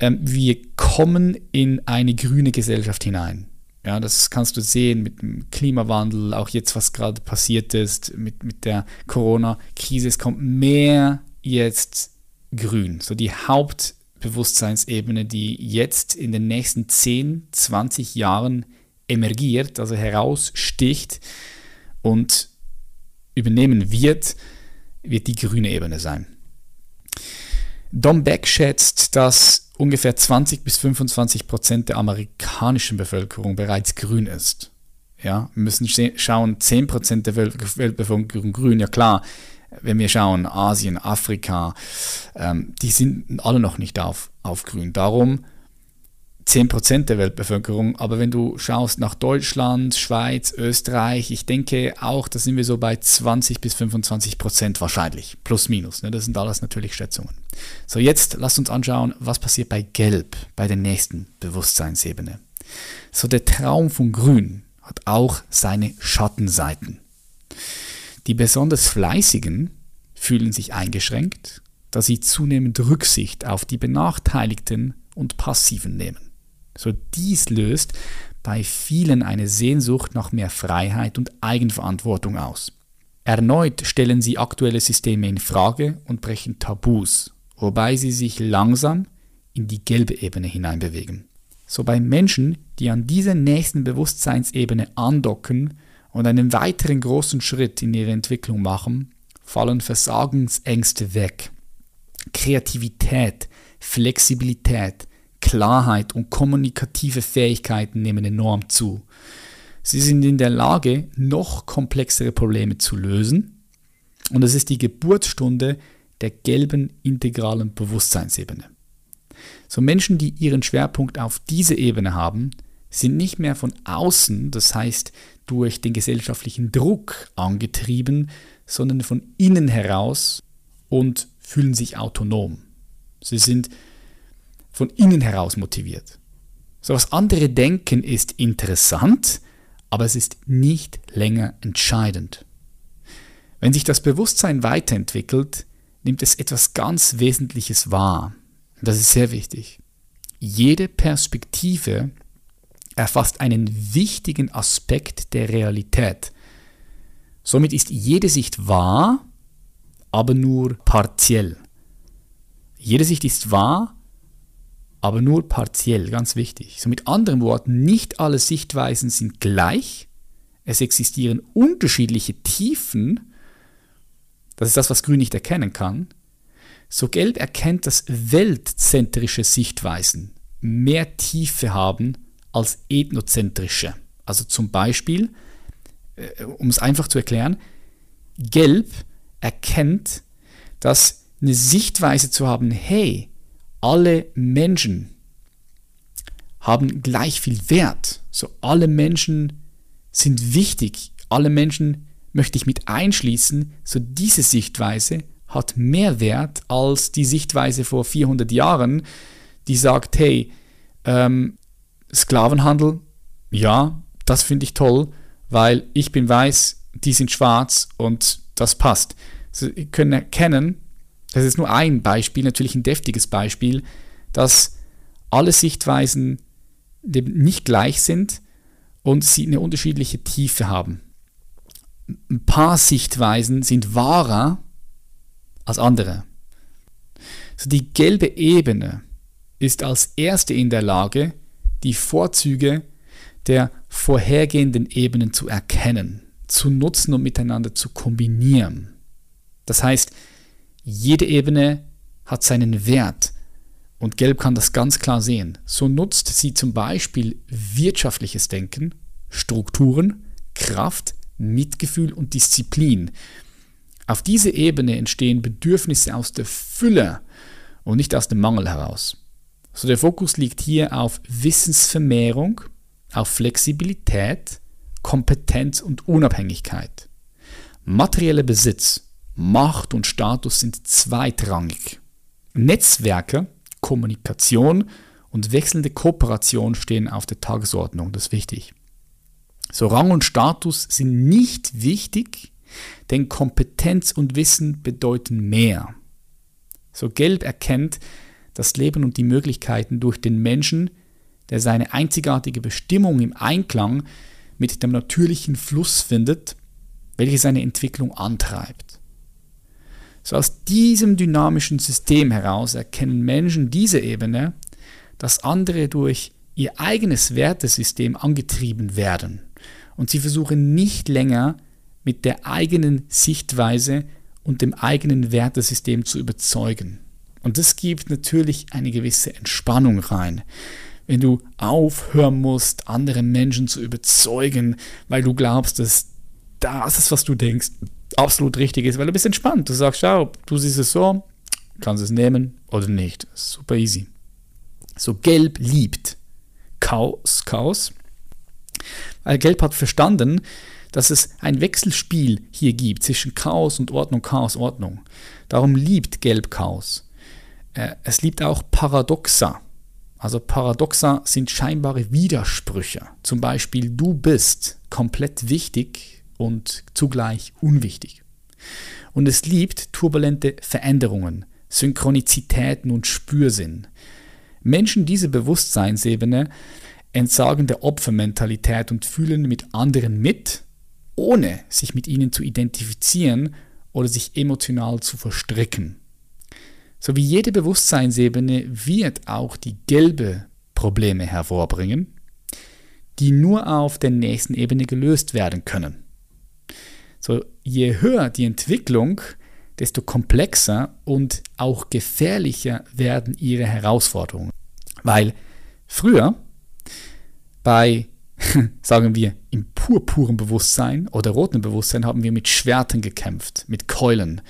ähm, wir kommen in eine grüne Gesellschaft hinein. Ja, das kannst du sehen mit dem Klimawandel, auch jetzt, was gerade passiert ist mit, mit der Corona-Krise. Es kommt mehr jetzt grün. So die Hauptbewusstseinsebene, die jetzt in den nächsten 10, 20 Jahren emergiert, also heraussticht und übernehmen wird, wird die grüne Ebene sein. Dom Beck schätzt, dass ungefähr 20 bis 25 Prozent der amerikanischen Bevölkerung bereits grün ist. Ja, wir müssen schauen, 10 Prozent der Weltbevölkerung grün, ja klar, wenn wir schauen, Asien, Afrika, ähm, die sind alle noch nicht auf, auf grün. Darum 10% der Weltbevölkerung, aber wenn du schaust nach Deutschland, Schweiz, Österreich, ich denke auch, da sind wir so bei 20 bis 25% wahrscheinlich, plus minus. Ne? Das sind alles natürlich Schätzungen. So, jetzt lasst uns anschauen, was passiert bei Gelb, bei der nächsten Bewusstseinsebene. So, der Traum von Grün hat auch seine Schattenseiten. Die besonders Fleißigen fühlen sich eingeschränkt, da sie zunehmend Rücksicht auf die Benachteiligten und Passiven nehmen. So dies löst bei vielen eine Sehnsucht nach mehr Freiheit und Eigenverantwortung aus. Erneut stellen sie aktuelle Systeme in Frage und brechen Tabus, wobei sie sich langsam in die gelbe Ebene hineinbewegen. So bei Menschen, die an dieser nächsten Bewusstseinsebene andocken und einen weiteren großen Schritt in ihre Entwicklung machen, fallen Versagensängste weg. Kreativität, Flexibilität, Klarheit und kommunikative Fähigkeiten nehmen enorm zu. Sie sind in der Lage, noch komplexere Probleme zu lösen und es ist die Geburtsstunde der gelben integralen Bewusstseinsebene. So Menschen, die ihren Schwerpunkt auf diese Ebene haben, sind nicht mehr von außen, das heißt durch den gesellschaftlichen Druck angetrieben, sondern von innen heraus und fühlen sich autonom. Sie sind von innen heraus motiviert. So was andere denken ist interessant, aber es ist nicht länger entscheidend. Wenn sich das Bewusstsein weiterentwickelt, nimmt es etwas ganz Wesentliches wahr. Das ist sehr wichtig. Jede Perspektive erfasst einen wichtigen Aspekt der Realität. Somit ist jede Sicht wahr, aber nur partiell. Jede Sicht ist wahr, aber nur partiell, ganz wichtig. So mit anderen Worten, nicht alle Sichtweisen sind gleich, es existieren unterschiedliche Tiefen, das ist das, was Grün nicht erkennen kann. So Gelb erkennt, dass weltzentrische Sichtweisen mehr Tiefe haben als ethnozentrische. Also zum Beispiel, äh, um es einfach zu erklären, Gelb erkennt, dass eine Sichtweise zu haben, hey, alle Menschen haben gleich viel Wert. So alle Menschen sind wichtig. Alle Menschen möchte ich mit einschließen. So diese Sichtweise hat mehr Wert als die Sichtweise vor 400 Jahren, die sagt, hey, ähm, Sklavenhandel, ja, das finde ich toll, weil ich bin weiß, die sind schwarz und das passt. Sie können erkennen, das ist nur ein Beispiel, natürlich ein deftiges Beispiel, dass alle Sichtweisen nicht gleich sind und sie eine unterschiedliche Tiefe haben. Ein paar Sichtweisen sind wahrer als andere. So die gelbe Ebene ist als erste in der Lage, die Vorzüge der vorhergehenden Ebenen zu erkennen, zu nutzen und miteinander zu kombinieren. Das heißt, jede Ebene hat seinen Wert und Gelb kann das ganz klar sehen. So nutzt sie zum Beispiel wirtschaftliches Denken, Strukturen, Kraft, Mitgefühl und Disziplin. Auf diese Ebene entstehen Bedürfnisse aus der Fülle und nicht aus dem Mangel heraus. So der Fokus liegt hier auf Wissensvermehrung, auf Flexibilität, Kompetenz und Unabhängigkeit. Materieller Besitz Macht und Status sind zweitrangig. Netzwerke, Kommunikation und wechselnde Kooperation stehen auf der Tagesordnung, das ist wichtig. So Rang und Status sind nicht wichtig, denn Kompetenz und Wissen bedeuten mehr. So Gelb erkennt das Leben und die Möglichkeiten durch den Menschen, der seine einzigartige Bestimmung im Einklang mit dem natürlichen Fluss findet, welches seine Entwicklung antreibt. So aus diesem dynamischen System heraus erkennen Menschen diese Ebene, dass andere durch ihr eigenes Wertesystem angetrieben werden und sie versuchen nicht länger mit der eigenen Sichtweise und dem eigenen Wertesystem zu überzeugen. Und das gibt natürlich eine gewisse Entspannung rein. Wenn du aufhören musst, andere Menschen zu überzeugen, weil du glaubst, dass das ist, was du denkst, absolut richtig ist, weil du bist entspannt. Du sagst, schau, du siehst es so, kannst es nehmen oder nicht. Super easy. So, Gelb liebt Chaos, Chaos. Weil Gelb hat verstanden, dass es ein Wechselspiel hier gibt zwischen Chaos und Ordnung, Chaos, Ordnung. Darum liebt Gelb Chaos. Äh, es liebt auch Paradoxa. Also Paradoxa sind scheinbare Widersprüche. Zum Beispiel, du bist komplett wichtig und zugleich unwichtig. Und es liebt turbulente Veränderungen, Synchronizitäten und Spürsinn. Menschen dieser Bewusstseinsebene entsagen der Opfermentalität und fühlen mit anderen mit, ohne sich mit ihnen zu identifizieren oder sich emotional zu verstricken. So wie jede Bewusstseinsebene wird auch die gelbe Probleme hervorbringen, die nur auf der nächsten Ebene gelöst werden können. So, je höher die Entwicklung, desto komplexer und auch gefährlicher werden ihre Herausforderungen. Weil früher bei, sagen wir, im purpuren Bewusstsein oder roten Bewusstsein haben wir mit Schwertern gekämpft, mit Keulen.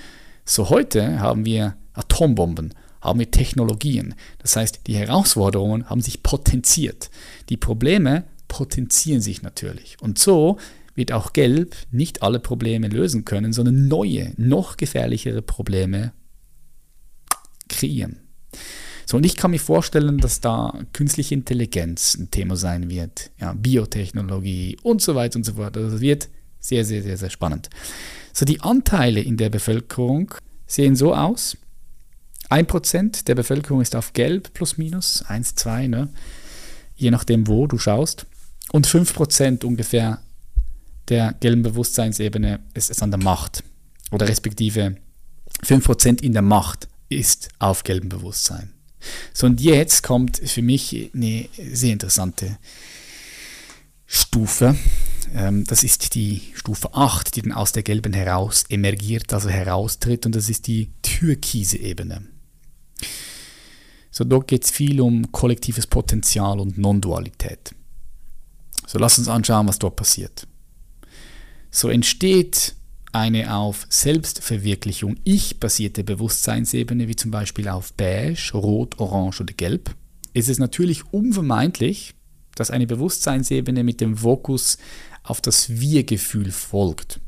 So heute haben wir Atombomben, haben wir Technologien. Das heißt, die Herausforderungen haben sich potenziert. Die Probleme potenzieren sich natürlich. Und so wird auch Gelb nicht alle Probleme lösen können, sondern neue, noch gefährlichere Probleme kreieren. So, und ich kann mir vorstellen, dass da künstliche Intelligenz ein Thema sein wird, ja, Biotechnologie und so weiter und so fort. Also das wird sehr, sehr, sehr, sehr spannend. So, die Anteile in der Bevölkerung sehen so aus. 1% der Bevölkerung ist auf Gelb plus minus, 1, 2, ne? je nachdem, wo du schaust. Und 5% ungefähr der gelben Bewusstseinsebene ist, ist an der Macht. Oder respektive 5% in der Macht ist auf gelbem Bewusstsein. So, und jetzt kommt für mich eine sehr interessante Stufe. Ähm, das ist die Stufe 8, die dann aus der gelben heraus emergiert, also heraustritt, und das ist die türkise Ebene. So, dort geht es viel um kollektives Potenzial und Non-Dualität. So, lass uns anschauen, was dort passiert. So entsteht eine auf Selbstverwirklichung ich-basierte Bewusstseinsebene, wie zum Beispiel auf Beige, Rot, Orange oder Gelb, ist es natürlich unvermeidlich, dass eine Bewusstseinsebene mit dem Fokus auf das Wir-Gefühl folgt.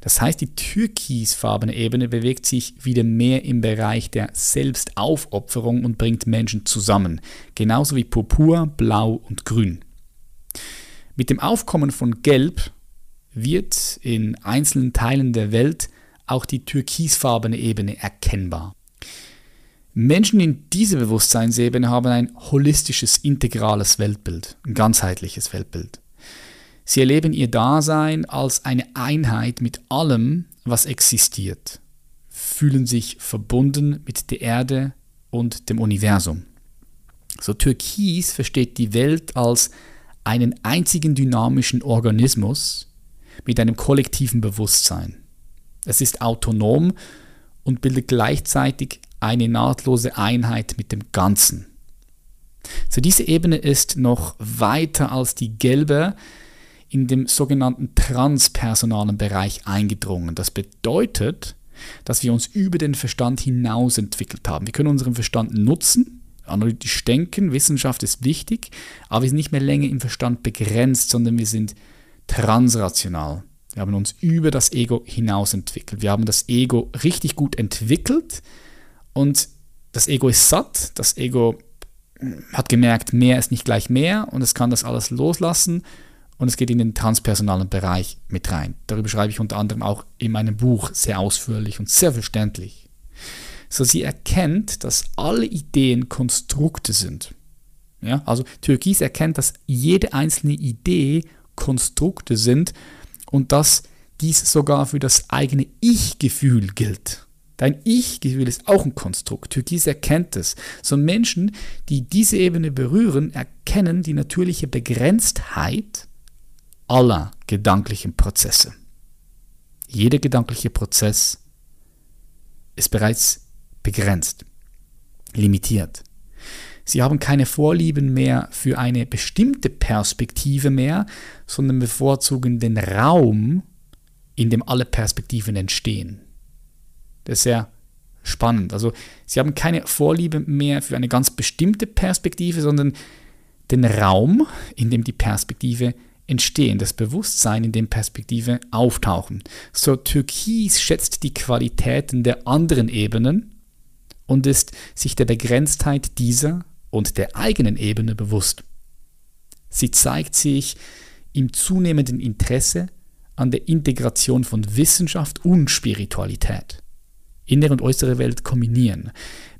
Das heißt, die türkisfarbene Ebene bewegt sich wieder mehr im Bereich der Selbstaufopferung und bringt Menschen zusammen, genauso wie Purpur, Blau und Grün. Mit dem Aufkommen von Gelb wird in einzelnen Teilen der Welt auch die türkisfarbene Ebene erkennbar. Menschen in dieser Bewusstseinsebene haben ein holistisches, integrales Weltbild, ein ganzheitliches Weltbild. Sie erleben ihr Dasein als eine Einheit mit allem, was existiert, fühlen sich verbunden mit der Erde und dem Universum. So Türkis versteht die Welt als einen einzigen dynamischen Organismus, mit einem kollektiven Bewusstsein. Es ist autonom und bildet gleichzeitig eine nahtlose Einheit mit dem Ganzen. So diese Ebene ist noch weiter als die gelbe in dem sogenannten transpersonalen Bereich eingedrungen. Das bedeutet, dass wir uns über den Verstand hinaus entwickelt haben. Wir können unseren Verstand nutzen, analytisch denken, Wissenschaft ist wichtig, aber wir sind nicht mehr länger im Verstand begrenzt, sondern wir sind transrational. Wir haben uns über das Ego hinaus entwickelt. Wir haben das Ego richtig gut entwickelt und das Ego ist satt. Das Ego hat gemerkt, mehr ist nicht gleich mehr und es kann das alles loslassen und es geht in den transpersonalen Bereich mit rein. Darüber schreibe ich unter anderem auch in meinem Buch sehr ausführlich und sehr verständlich. So sie erkennt, dass alle Ideen Konstrukte sind. Ja, also Türkis erkennt, dass jede einzelne Idee Konstrukte sind und dass dies sogar für das eigene Ich-Gefühl gilt. Dein Ich-Gefühl ist auch ein Konstrukt. Türkis erkennt es. So Menschen, die diese Ebene berühren, erkennen die natürliche Begrenztheit aller gedanklichen Prozesse. Jeder gedankliche Prozess ist bereits begrenzt, limitiert. Sie haben keine Vorlieben mehr für eine bestimmte Perspektive mehr, sondern bevorzugen den Raum, in dem alle Perspektiven entstehen. Das ist sehr spannend. Also sie haben keine Vorliebe mehr für eine ganz bestimmte Perspektive, sondern den Raum, in dem die Perspektive entstehen, das Bewusstsein, in dem Perspektive auftauchen. So Türkis schätzt die Qualitäten der anderen Ebenen und ist sich der Begrenztheit dieser und der eigenen Ebene bewusst. Sie zeigt sich im zunehmenden Interesse an der Integration von Wissenschaft und Spiritualität. Innere und äußere Welt kombinieren.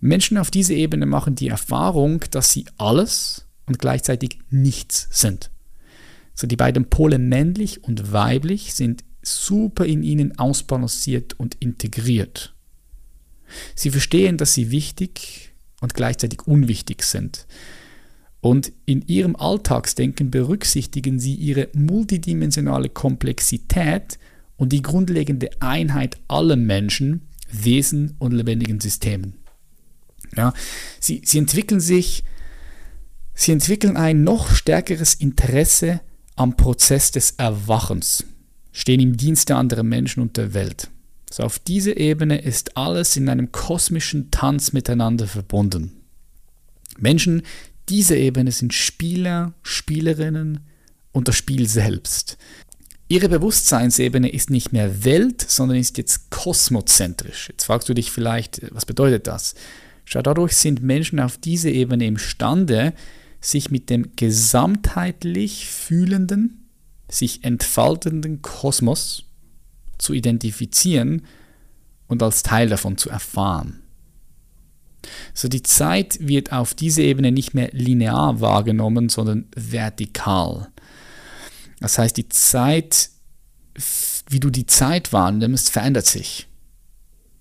Menschen auf dieser Ebene machen die Erfahrung, dass sie alles und gleichzeitig nichts sind. So die beiden Pole männlich und weiblich sind super in ihnen ausbalanciert und integriert. Sie verstehen, dass sie wichtig und gleichzeitig unwichtig sind. Und in ihrem Alltagsdenken berücksichtigen sie ihre multidimensionale Komplexität und die grundlegende Einheit aller Menschen, Wesen und lebendigen Systemen. Ja, sie, sie entwickeln sich, sie entwickeln ein noch stärkeres Interesse am Prozess des Erwachens, stehen im Dienste anderer Menschen und der Welt. So auf dieser Ebene ist alles in einem kosmischen Tanz miteinander verbunden. Menschen dieser Ebene sind Spieler, Spielerinnen und das Spiel selbst. Ihre Bewusstseinsebene ist nicht mehr Welt, sondern ist jetzt kosmozentrisch. Jetzt fragst du dich vielleicht, was bedeutet das? Schau, dadurch sind Menschen auf dieser Ebene imstande, sich mit dem gesamtheitlich fühlenden, sich entfaltenden Kosmos zu identifizieren und als Teil davon zu erfahren. So die Zeit wird auf dieser Ebene nicht mehr linear wahrgenommen, sondern vertikal. Das heißt, die Zeit, wie du die Zeit wahrnimmst, verändert sich.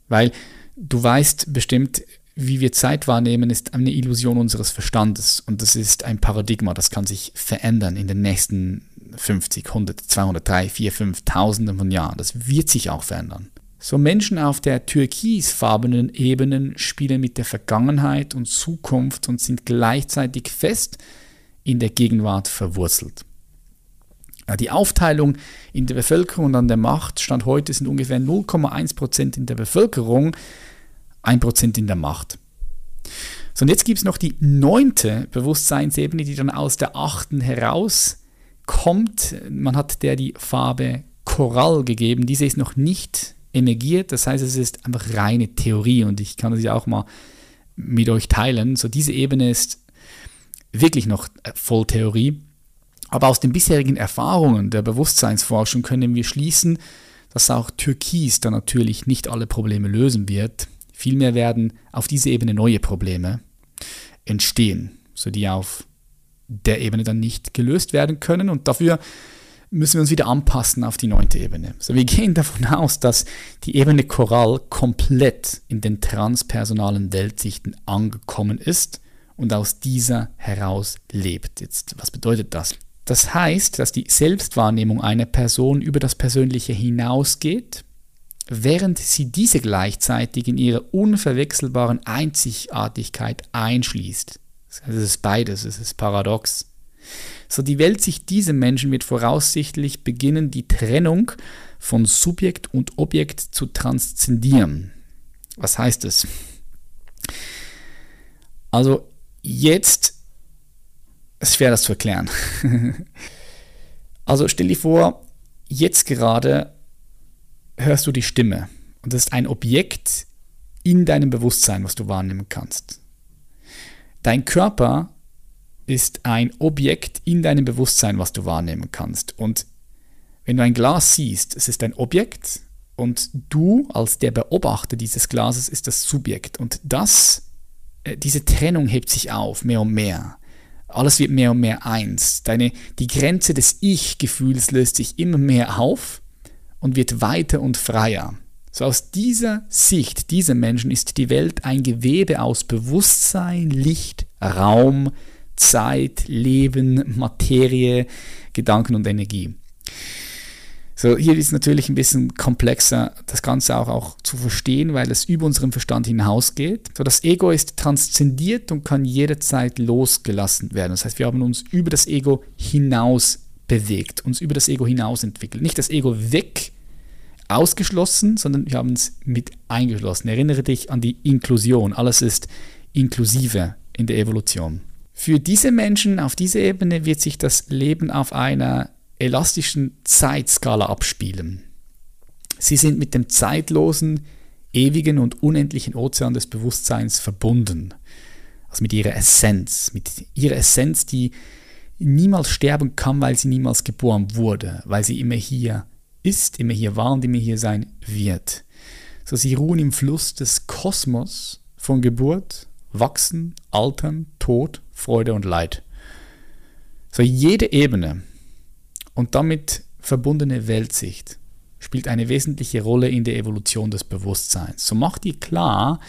Weil du weißt bestimmt, wie wir Zeit wahrnehmen, ist eine Illusion unseres Verstandes und das ist ein Paradigma, das kann sich verändern in den nächsten 50, 100, 200, 3, 4, 5 Tausenden von Jahren. Das wird sich auch verändern. So Menschen auf der türkisfarbenen Ebene spielen mit der Vergangenheit und Zukunft und sind gleichzeitig fest in der Gegenwart verwurzelt. Die Aufteilung in der Bevölkerung und an der Macht stand heute sind ungefähr 0,1% in der Bevölkerung, 1% in der Macht. So, und jetzt gibt es noch die neunte Bewusstseinsebene, die dann aus der achten herauskommt. Man hat der die Farbe Korall gegeben. Diese ist noch nicht emergiert, das heißt, es ist einfach reine Theorie und ich kann sie auch mal mit euch teilen. So, diese Ebene ist wirklich noch voll Theorie. Aber aus den bisherigen Erfahrungen der Bewusstseinsforschung können wir schließen, dass auch Türkis da natürlich nicht alle Probleme lösen wird. Vielmehr werden auf dieser Ebene neue Probleme entstehen, so die auf der Ebene dann nicht gelöst werden können. Und dafür müssen wir uns wieder anpassen auf die neunte Ebene. So, wir gehen davon aus, dass die Ebene Choral komplett in den transpersonalen Weltsichten angekommen ist und aus dieser heraus lebt. Jetzt, was bedeutet das? Das heißt, dass die Selbstwahrnehmung einer Person über das Persönliche hinausgeht während sie diese gleichzeitig in ihrer unverwechselbaren Einzigartigkeit einschließt. Das ist beides, es ist paradox. So die Welt sich diesem Menschen wird voraussichtlich beginnen, die Trennung von Subjekt und Objekt zu transzendieren. Was heißt es? Also jetzt es ist schwer das zu erklären. also stell dir vor, jetzt gerade hörst du die Stimme. Und das ist ein Objekt in deinem Bewusstsein, was du wahrnehmen kannst. Dein Körper ist ein Objekt in deinem Bewusstsein, was du wahrnehmen kannst. Und wenn du ein Glas siehst, es ist ein Objekt und du als der Beobachter dieses Glases ist das Subjekt. Und das, äh, diese Trennung hebt sich auf, mehr und mehr. Alles wird mehr und mehr eins. Deine, die Grenze des Ich-Gefühls löst sich immer mehr auf und wird weiter und freier. So aus dieser Sicht dieser Menschen ist die Welt ein Gewebe aus Bewusstsein, Licht, Raum, Zeit, Leben, Materie, Gedanken und Energie. So, hier ist es natürlich ein bisschen komplexer, das Ganze auch, auch zu verstehen, weil es über unseren Verstand hinausgeht. So, das Ego ist transzendiert und kann jederzeit losgelassen werden. Das heißt, wir haben uns über das Ego hinaus bewegt, uns über das Ego hinaus entwickelt. Nicht das Ego weg ausgeschlossen, sondern wir haben es mit eingeschlossen. Erinnere dich an die Inklusion. Alles ist inklusive in der Evolution. Für diese Menschen auf dieser Ebene wird sich das Leben auf einer elastischen Zeitskala abspielen. Sie sind mit dem zeitlosen, ewigen und unendlichen Ozean des Bewusstseins verbunden. Also mit ihrer Essenz, mit ihrer Essenz, die niemals sterben kann, weil sie niemals geboren wurde, weil sie immer hier ist, immer hier war und immer hier sein wird. So sie ruhen im Fluss des Kosmos von Geburt, Wachsen, Altern, Tod, Freude und Leid. So jede Ebene und damit verbundene Weltsicht spielt eine wesentliche Rolle in der Evolution des Bewusstseins. So macht dir klar,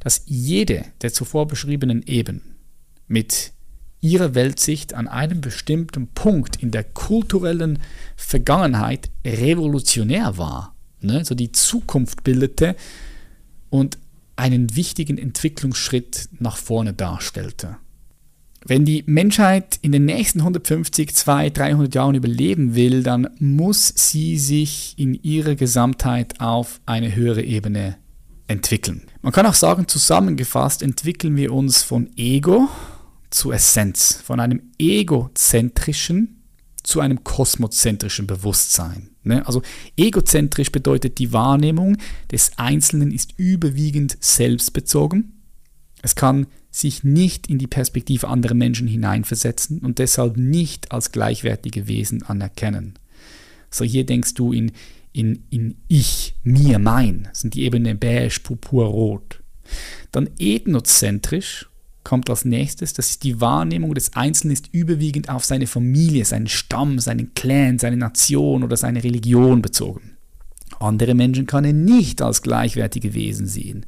dass jede der zuvor beschriebenen Ebenen mit ihrer Weltsicht an einem bestimmten Punkt in der kulturellen Vergangenheit revolutionär war, ne? so die Zukunft bildete und einen wichtigen Entwicklungsschritt nach vorne darstellte. Wenn die Menschheit in den nächsten 150, 200, 300 Jahren überleben will, dann muss sie sich in ihrer Gesamtheit auf eine höhere Ebene entwickeln. Man kann auch sagen, zusammengefasst entwickeln wir uns von Ego zu Essenz, von einem egozentrischen zu einem kosmozentrischen Bewusstsein. Ne? Also egozentrisch bedeutet die Wahrnehmung des Einzelnen ist überwiegend selbstbezogen. Es kann sich nicht in die Perspektive anderer Menschen hineinversetzen und deshalb nicht als gleichwertige Wesen anerkennen. So hier denkst du in, in, in ich, mir, mein, sind die Ebene beige, purpur, rot. Dann ethnozentrisch kommt als nächstes, das ist die Wahrnehmung des Einzelnen ist überwiegend auf seine Familie, seinen Stamm, seinen Clan, seine Nation oder seine Religion bezogen. Andere Menschen kann er nicht als gleichwertige Wesen sehen.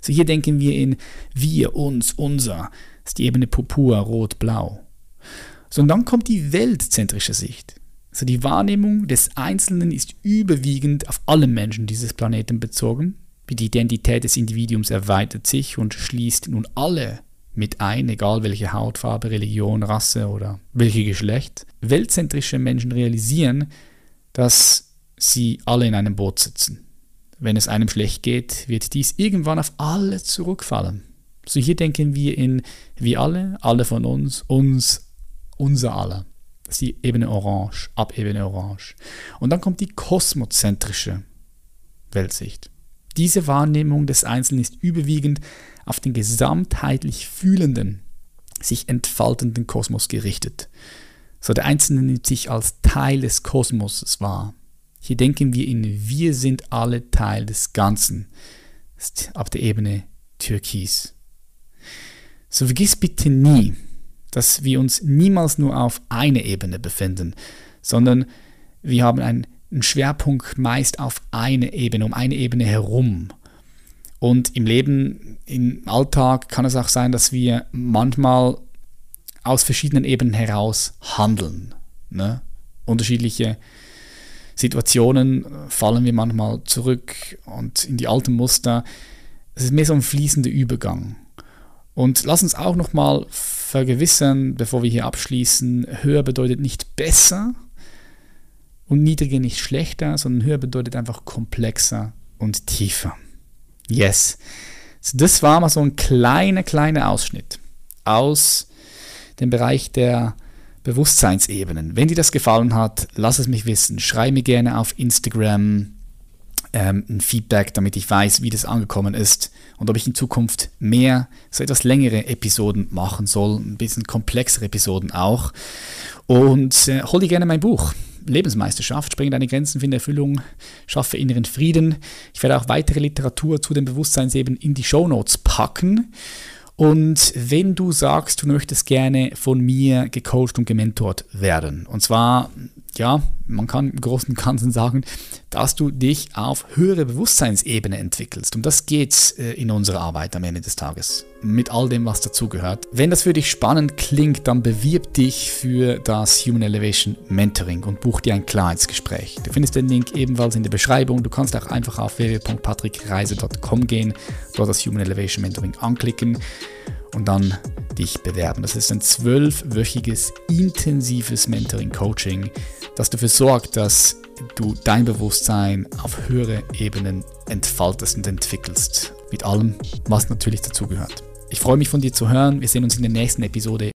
So hier denken wir in wir, uns, unser. Ist die Ebene Purpur, Rot, Blau. So und dann kommt die weltzentrische Sicht. Also die Wahrnehmung des Einzelnen ist überwiegend auf alle Menschen dieses Planeten bezogen. Die Identität des Individuums erweitert sich und schließt nun alle mit ein, egal welche Hautfarbe, Religion, Rasse oder welches Geschlecht. Weltzentrische Menschen realisieren, dass sie alle in einem Boot sitzen wenn es einem schlecht geht, wird dies irgendwann auf alle zurückfallen. So hier denken wir in wir alle, alle von uns, uns, unser aller. Das ist die Ebene Orange, Abebene Orange. Und dann kommt die kosmozentrische Weltsicht. Diese Wahrnehmung des Einzelnen ist überwiegend auf den gesamtheitlich fühlenden, sich entfaltenden Kosmos gerichtet. So der Einzelne nimmt sich als Teil des Kosmoses wahr. Hier denken wir in wir sind alle Teil des Ganzen. Das ist auf der Ebene Türkis. So vergiss bitte nie, dass wir uns niemals nur auf einer Ebene befinden, sondern wir haben einen, Schwerpunkt meist auf einer Ebene, um eine Ebene herum. Und im Leben, im Alltag kann es auch sein, dass wir manchmal aus verschiedenen Ebenen heraus handeln. Ne? Unterschiedliche Situationen fallen wir manchmal zurück und in die alten Muster. Es ist mehr so ein fließender Übergang. Und lass uns auch nochmal vergewissern, bevor wir hier abschließen, höher bedeutet nicht besser und niedriger nicht schlechter, sondern höher bedeutet einfach komplexer und tiefer. Yes. So, das war mal so ein kleiner, kleiner Ausschnitt aus dem Bereich der Bewusstseinsebenen. Wenn dir das gefallen hat, lass es mich wissen. Schreib mir gerne auf Instagram ähm, ein Feedback, damit ich weiß, wie das angekommen ist und ob ich in Zukunft mehr, so etwas längere Episoden machen soll, ein bisschen komplexere Episoden auch. Und äh, hol dir gerne mein Buch. Lebensmeisterschaft, springe deine Grenzen, finde Erfüllung, schaffe inneren Frieden. Ich werde auch weitere Literatur zu den Bewusstseinsebenen in die Show Notes packen. Und wenn du sagst, du möchtest gerne von mir gecoacht und gementort werden, und zwar, ja, man kann im Großen und Ganzen sagen, dass du dich auf höhere Bewusstseinsebene entwickelst. Um das geht äh, in unserer Arbeit am Ende des Tages. Mit all dem, was dazugehört. Wenn das für dich spannend klingt, dann bewirb dich für das Human Elevation Mentoring und buch dir ein Klarheitsgespräch. Du findest den Link ebenfalls in der Beschreibung. Du kannst auch einfach auf www.patrickreise.com gehen, dort das Human Elevation Mentoring anklicken und dann dich bewerben. Das ist ein zwölfwöchiges intensives Mentoring-Coaching, das dafür sorgt, dass du dein Bewusstsein auf höhere Ebenen entfaltest und entwickelst. Mit allem, was natürlich dazugehört. Ich freue mich von dir zu hören. Wir sehen uns in der nächsten Episode.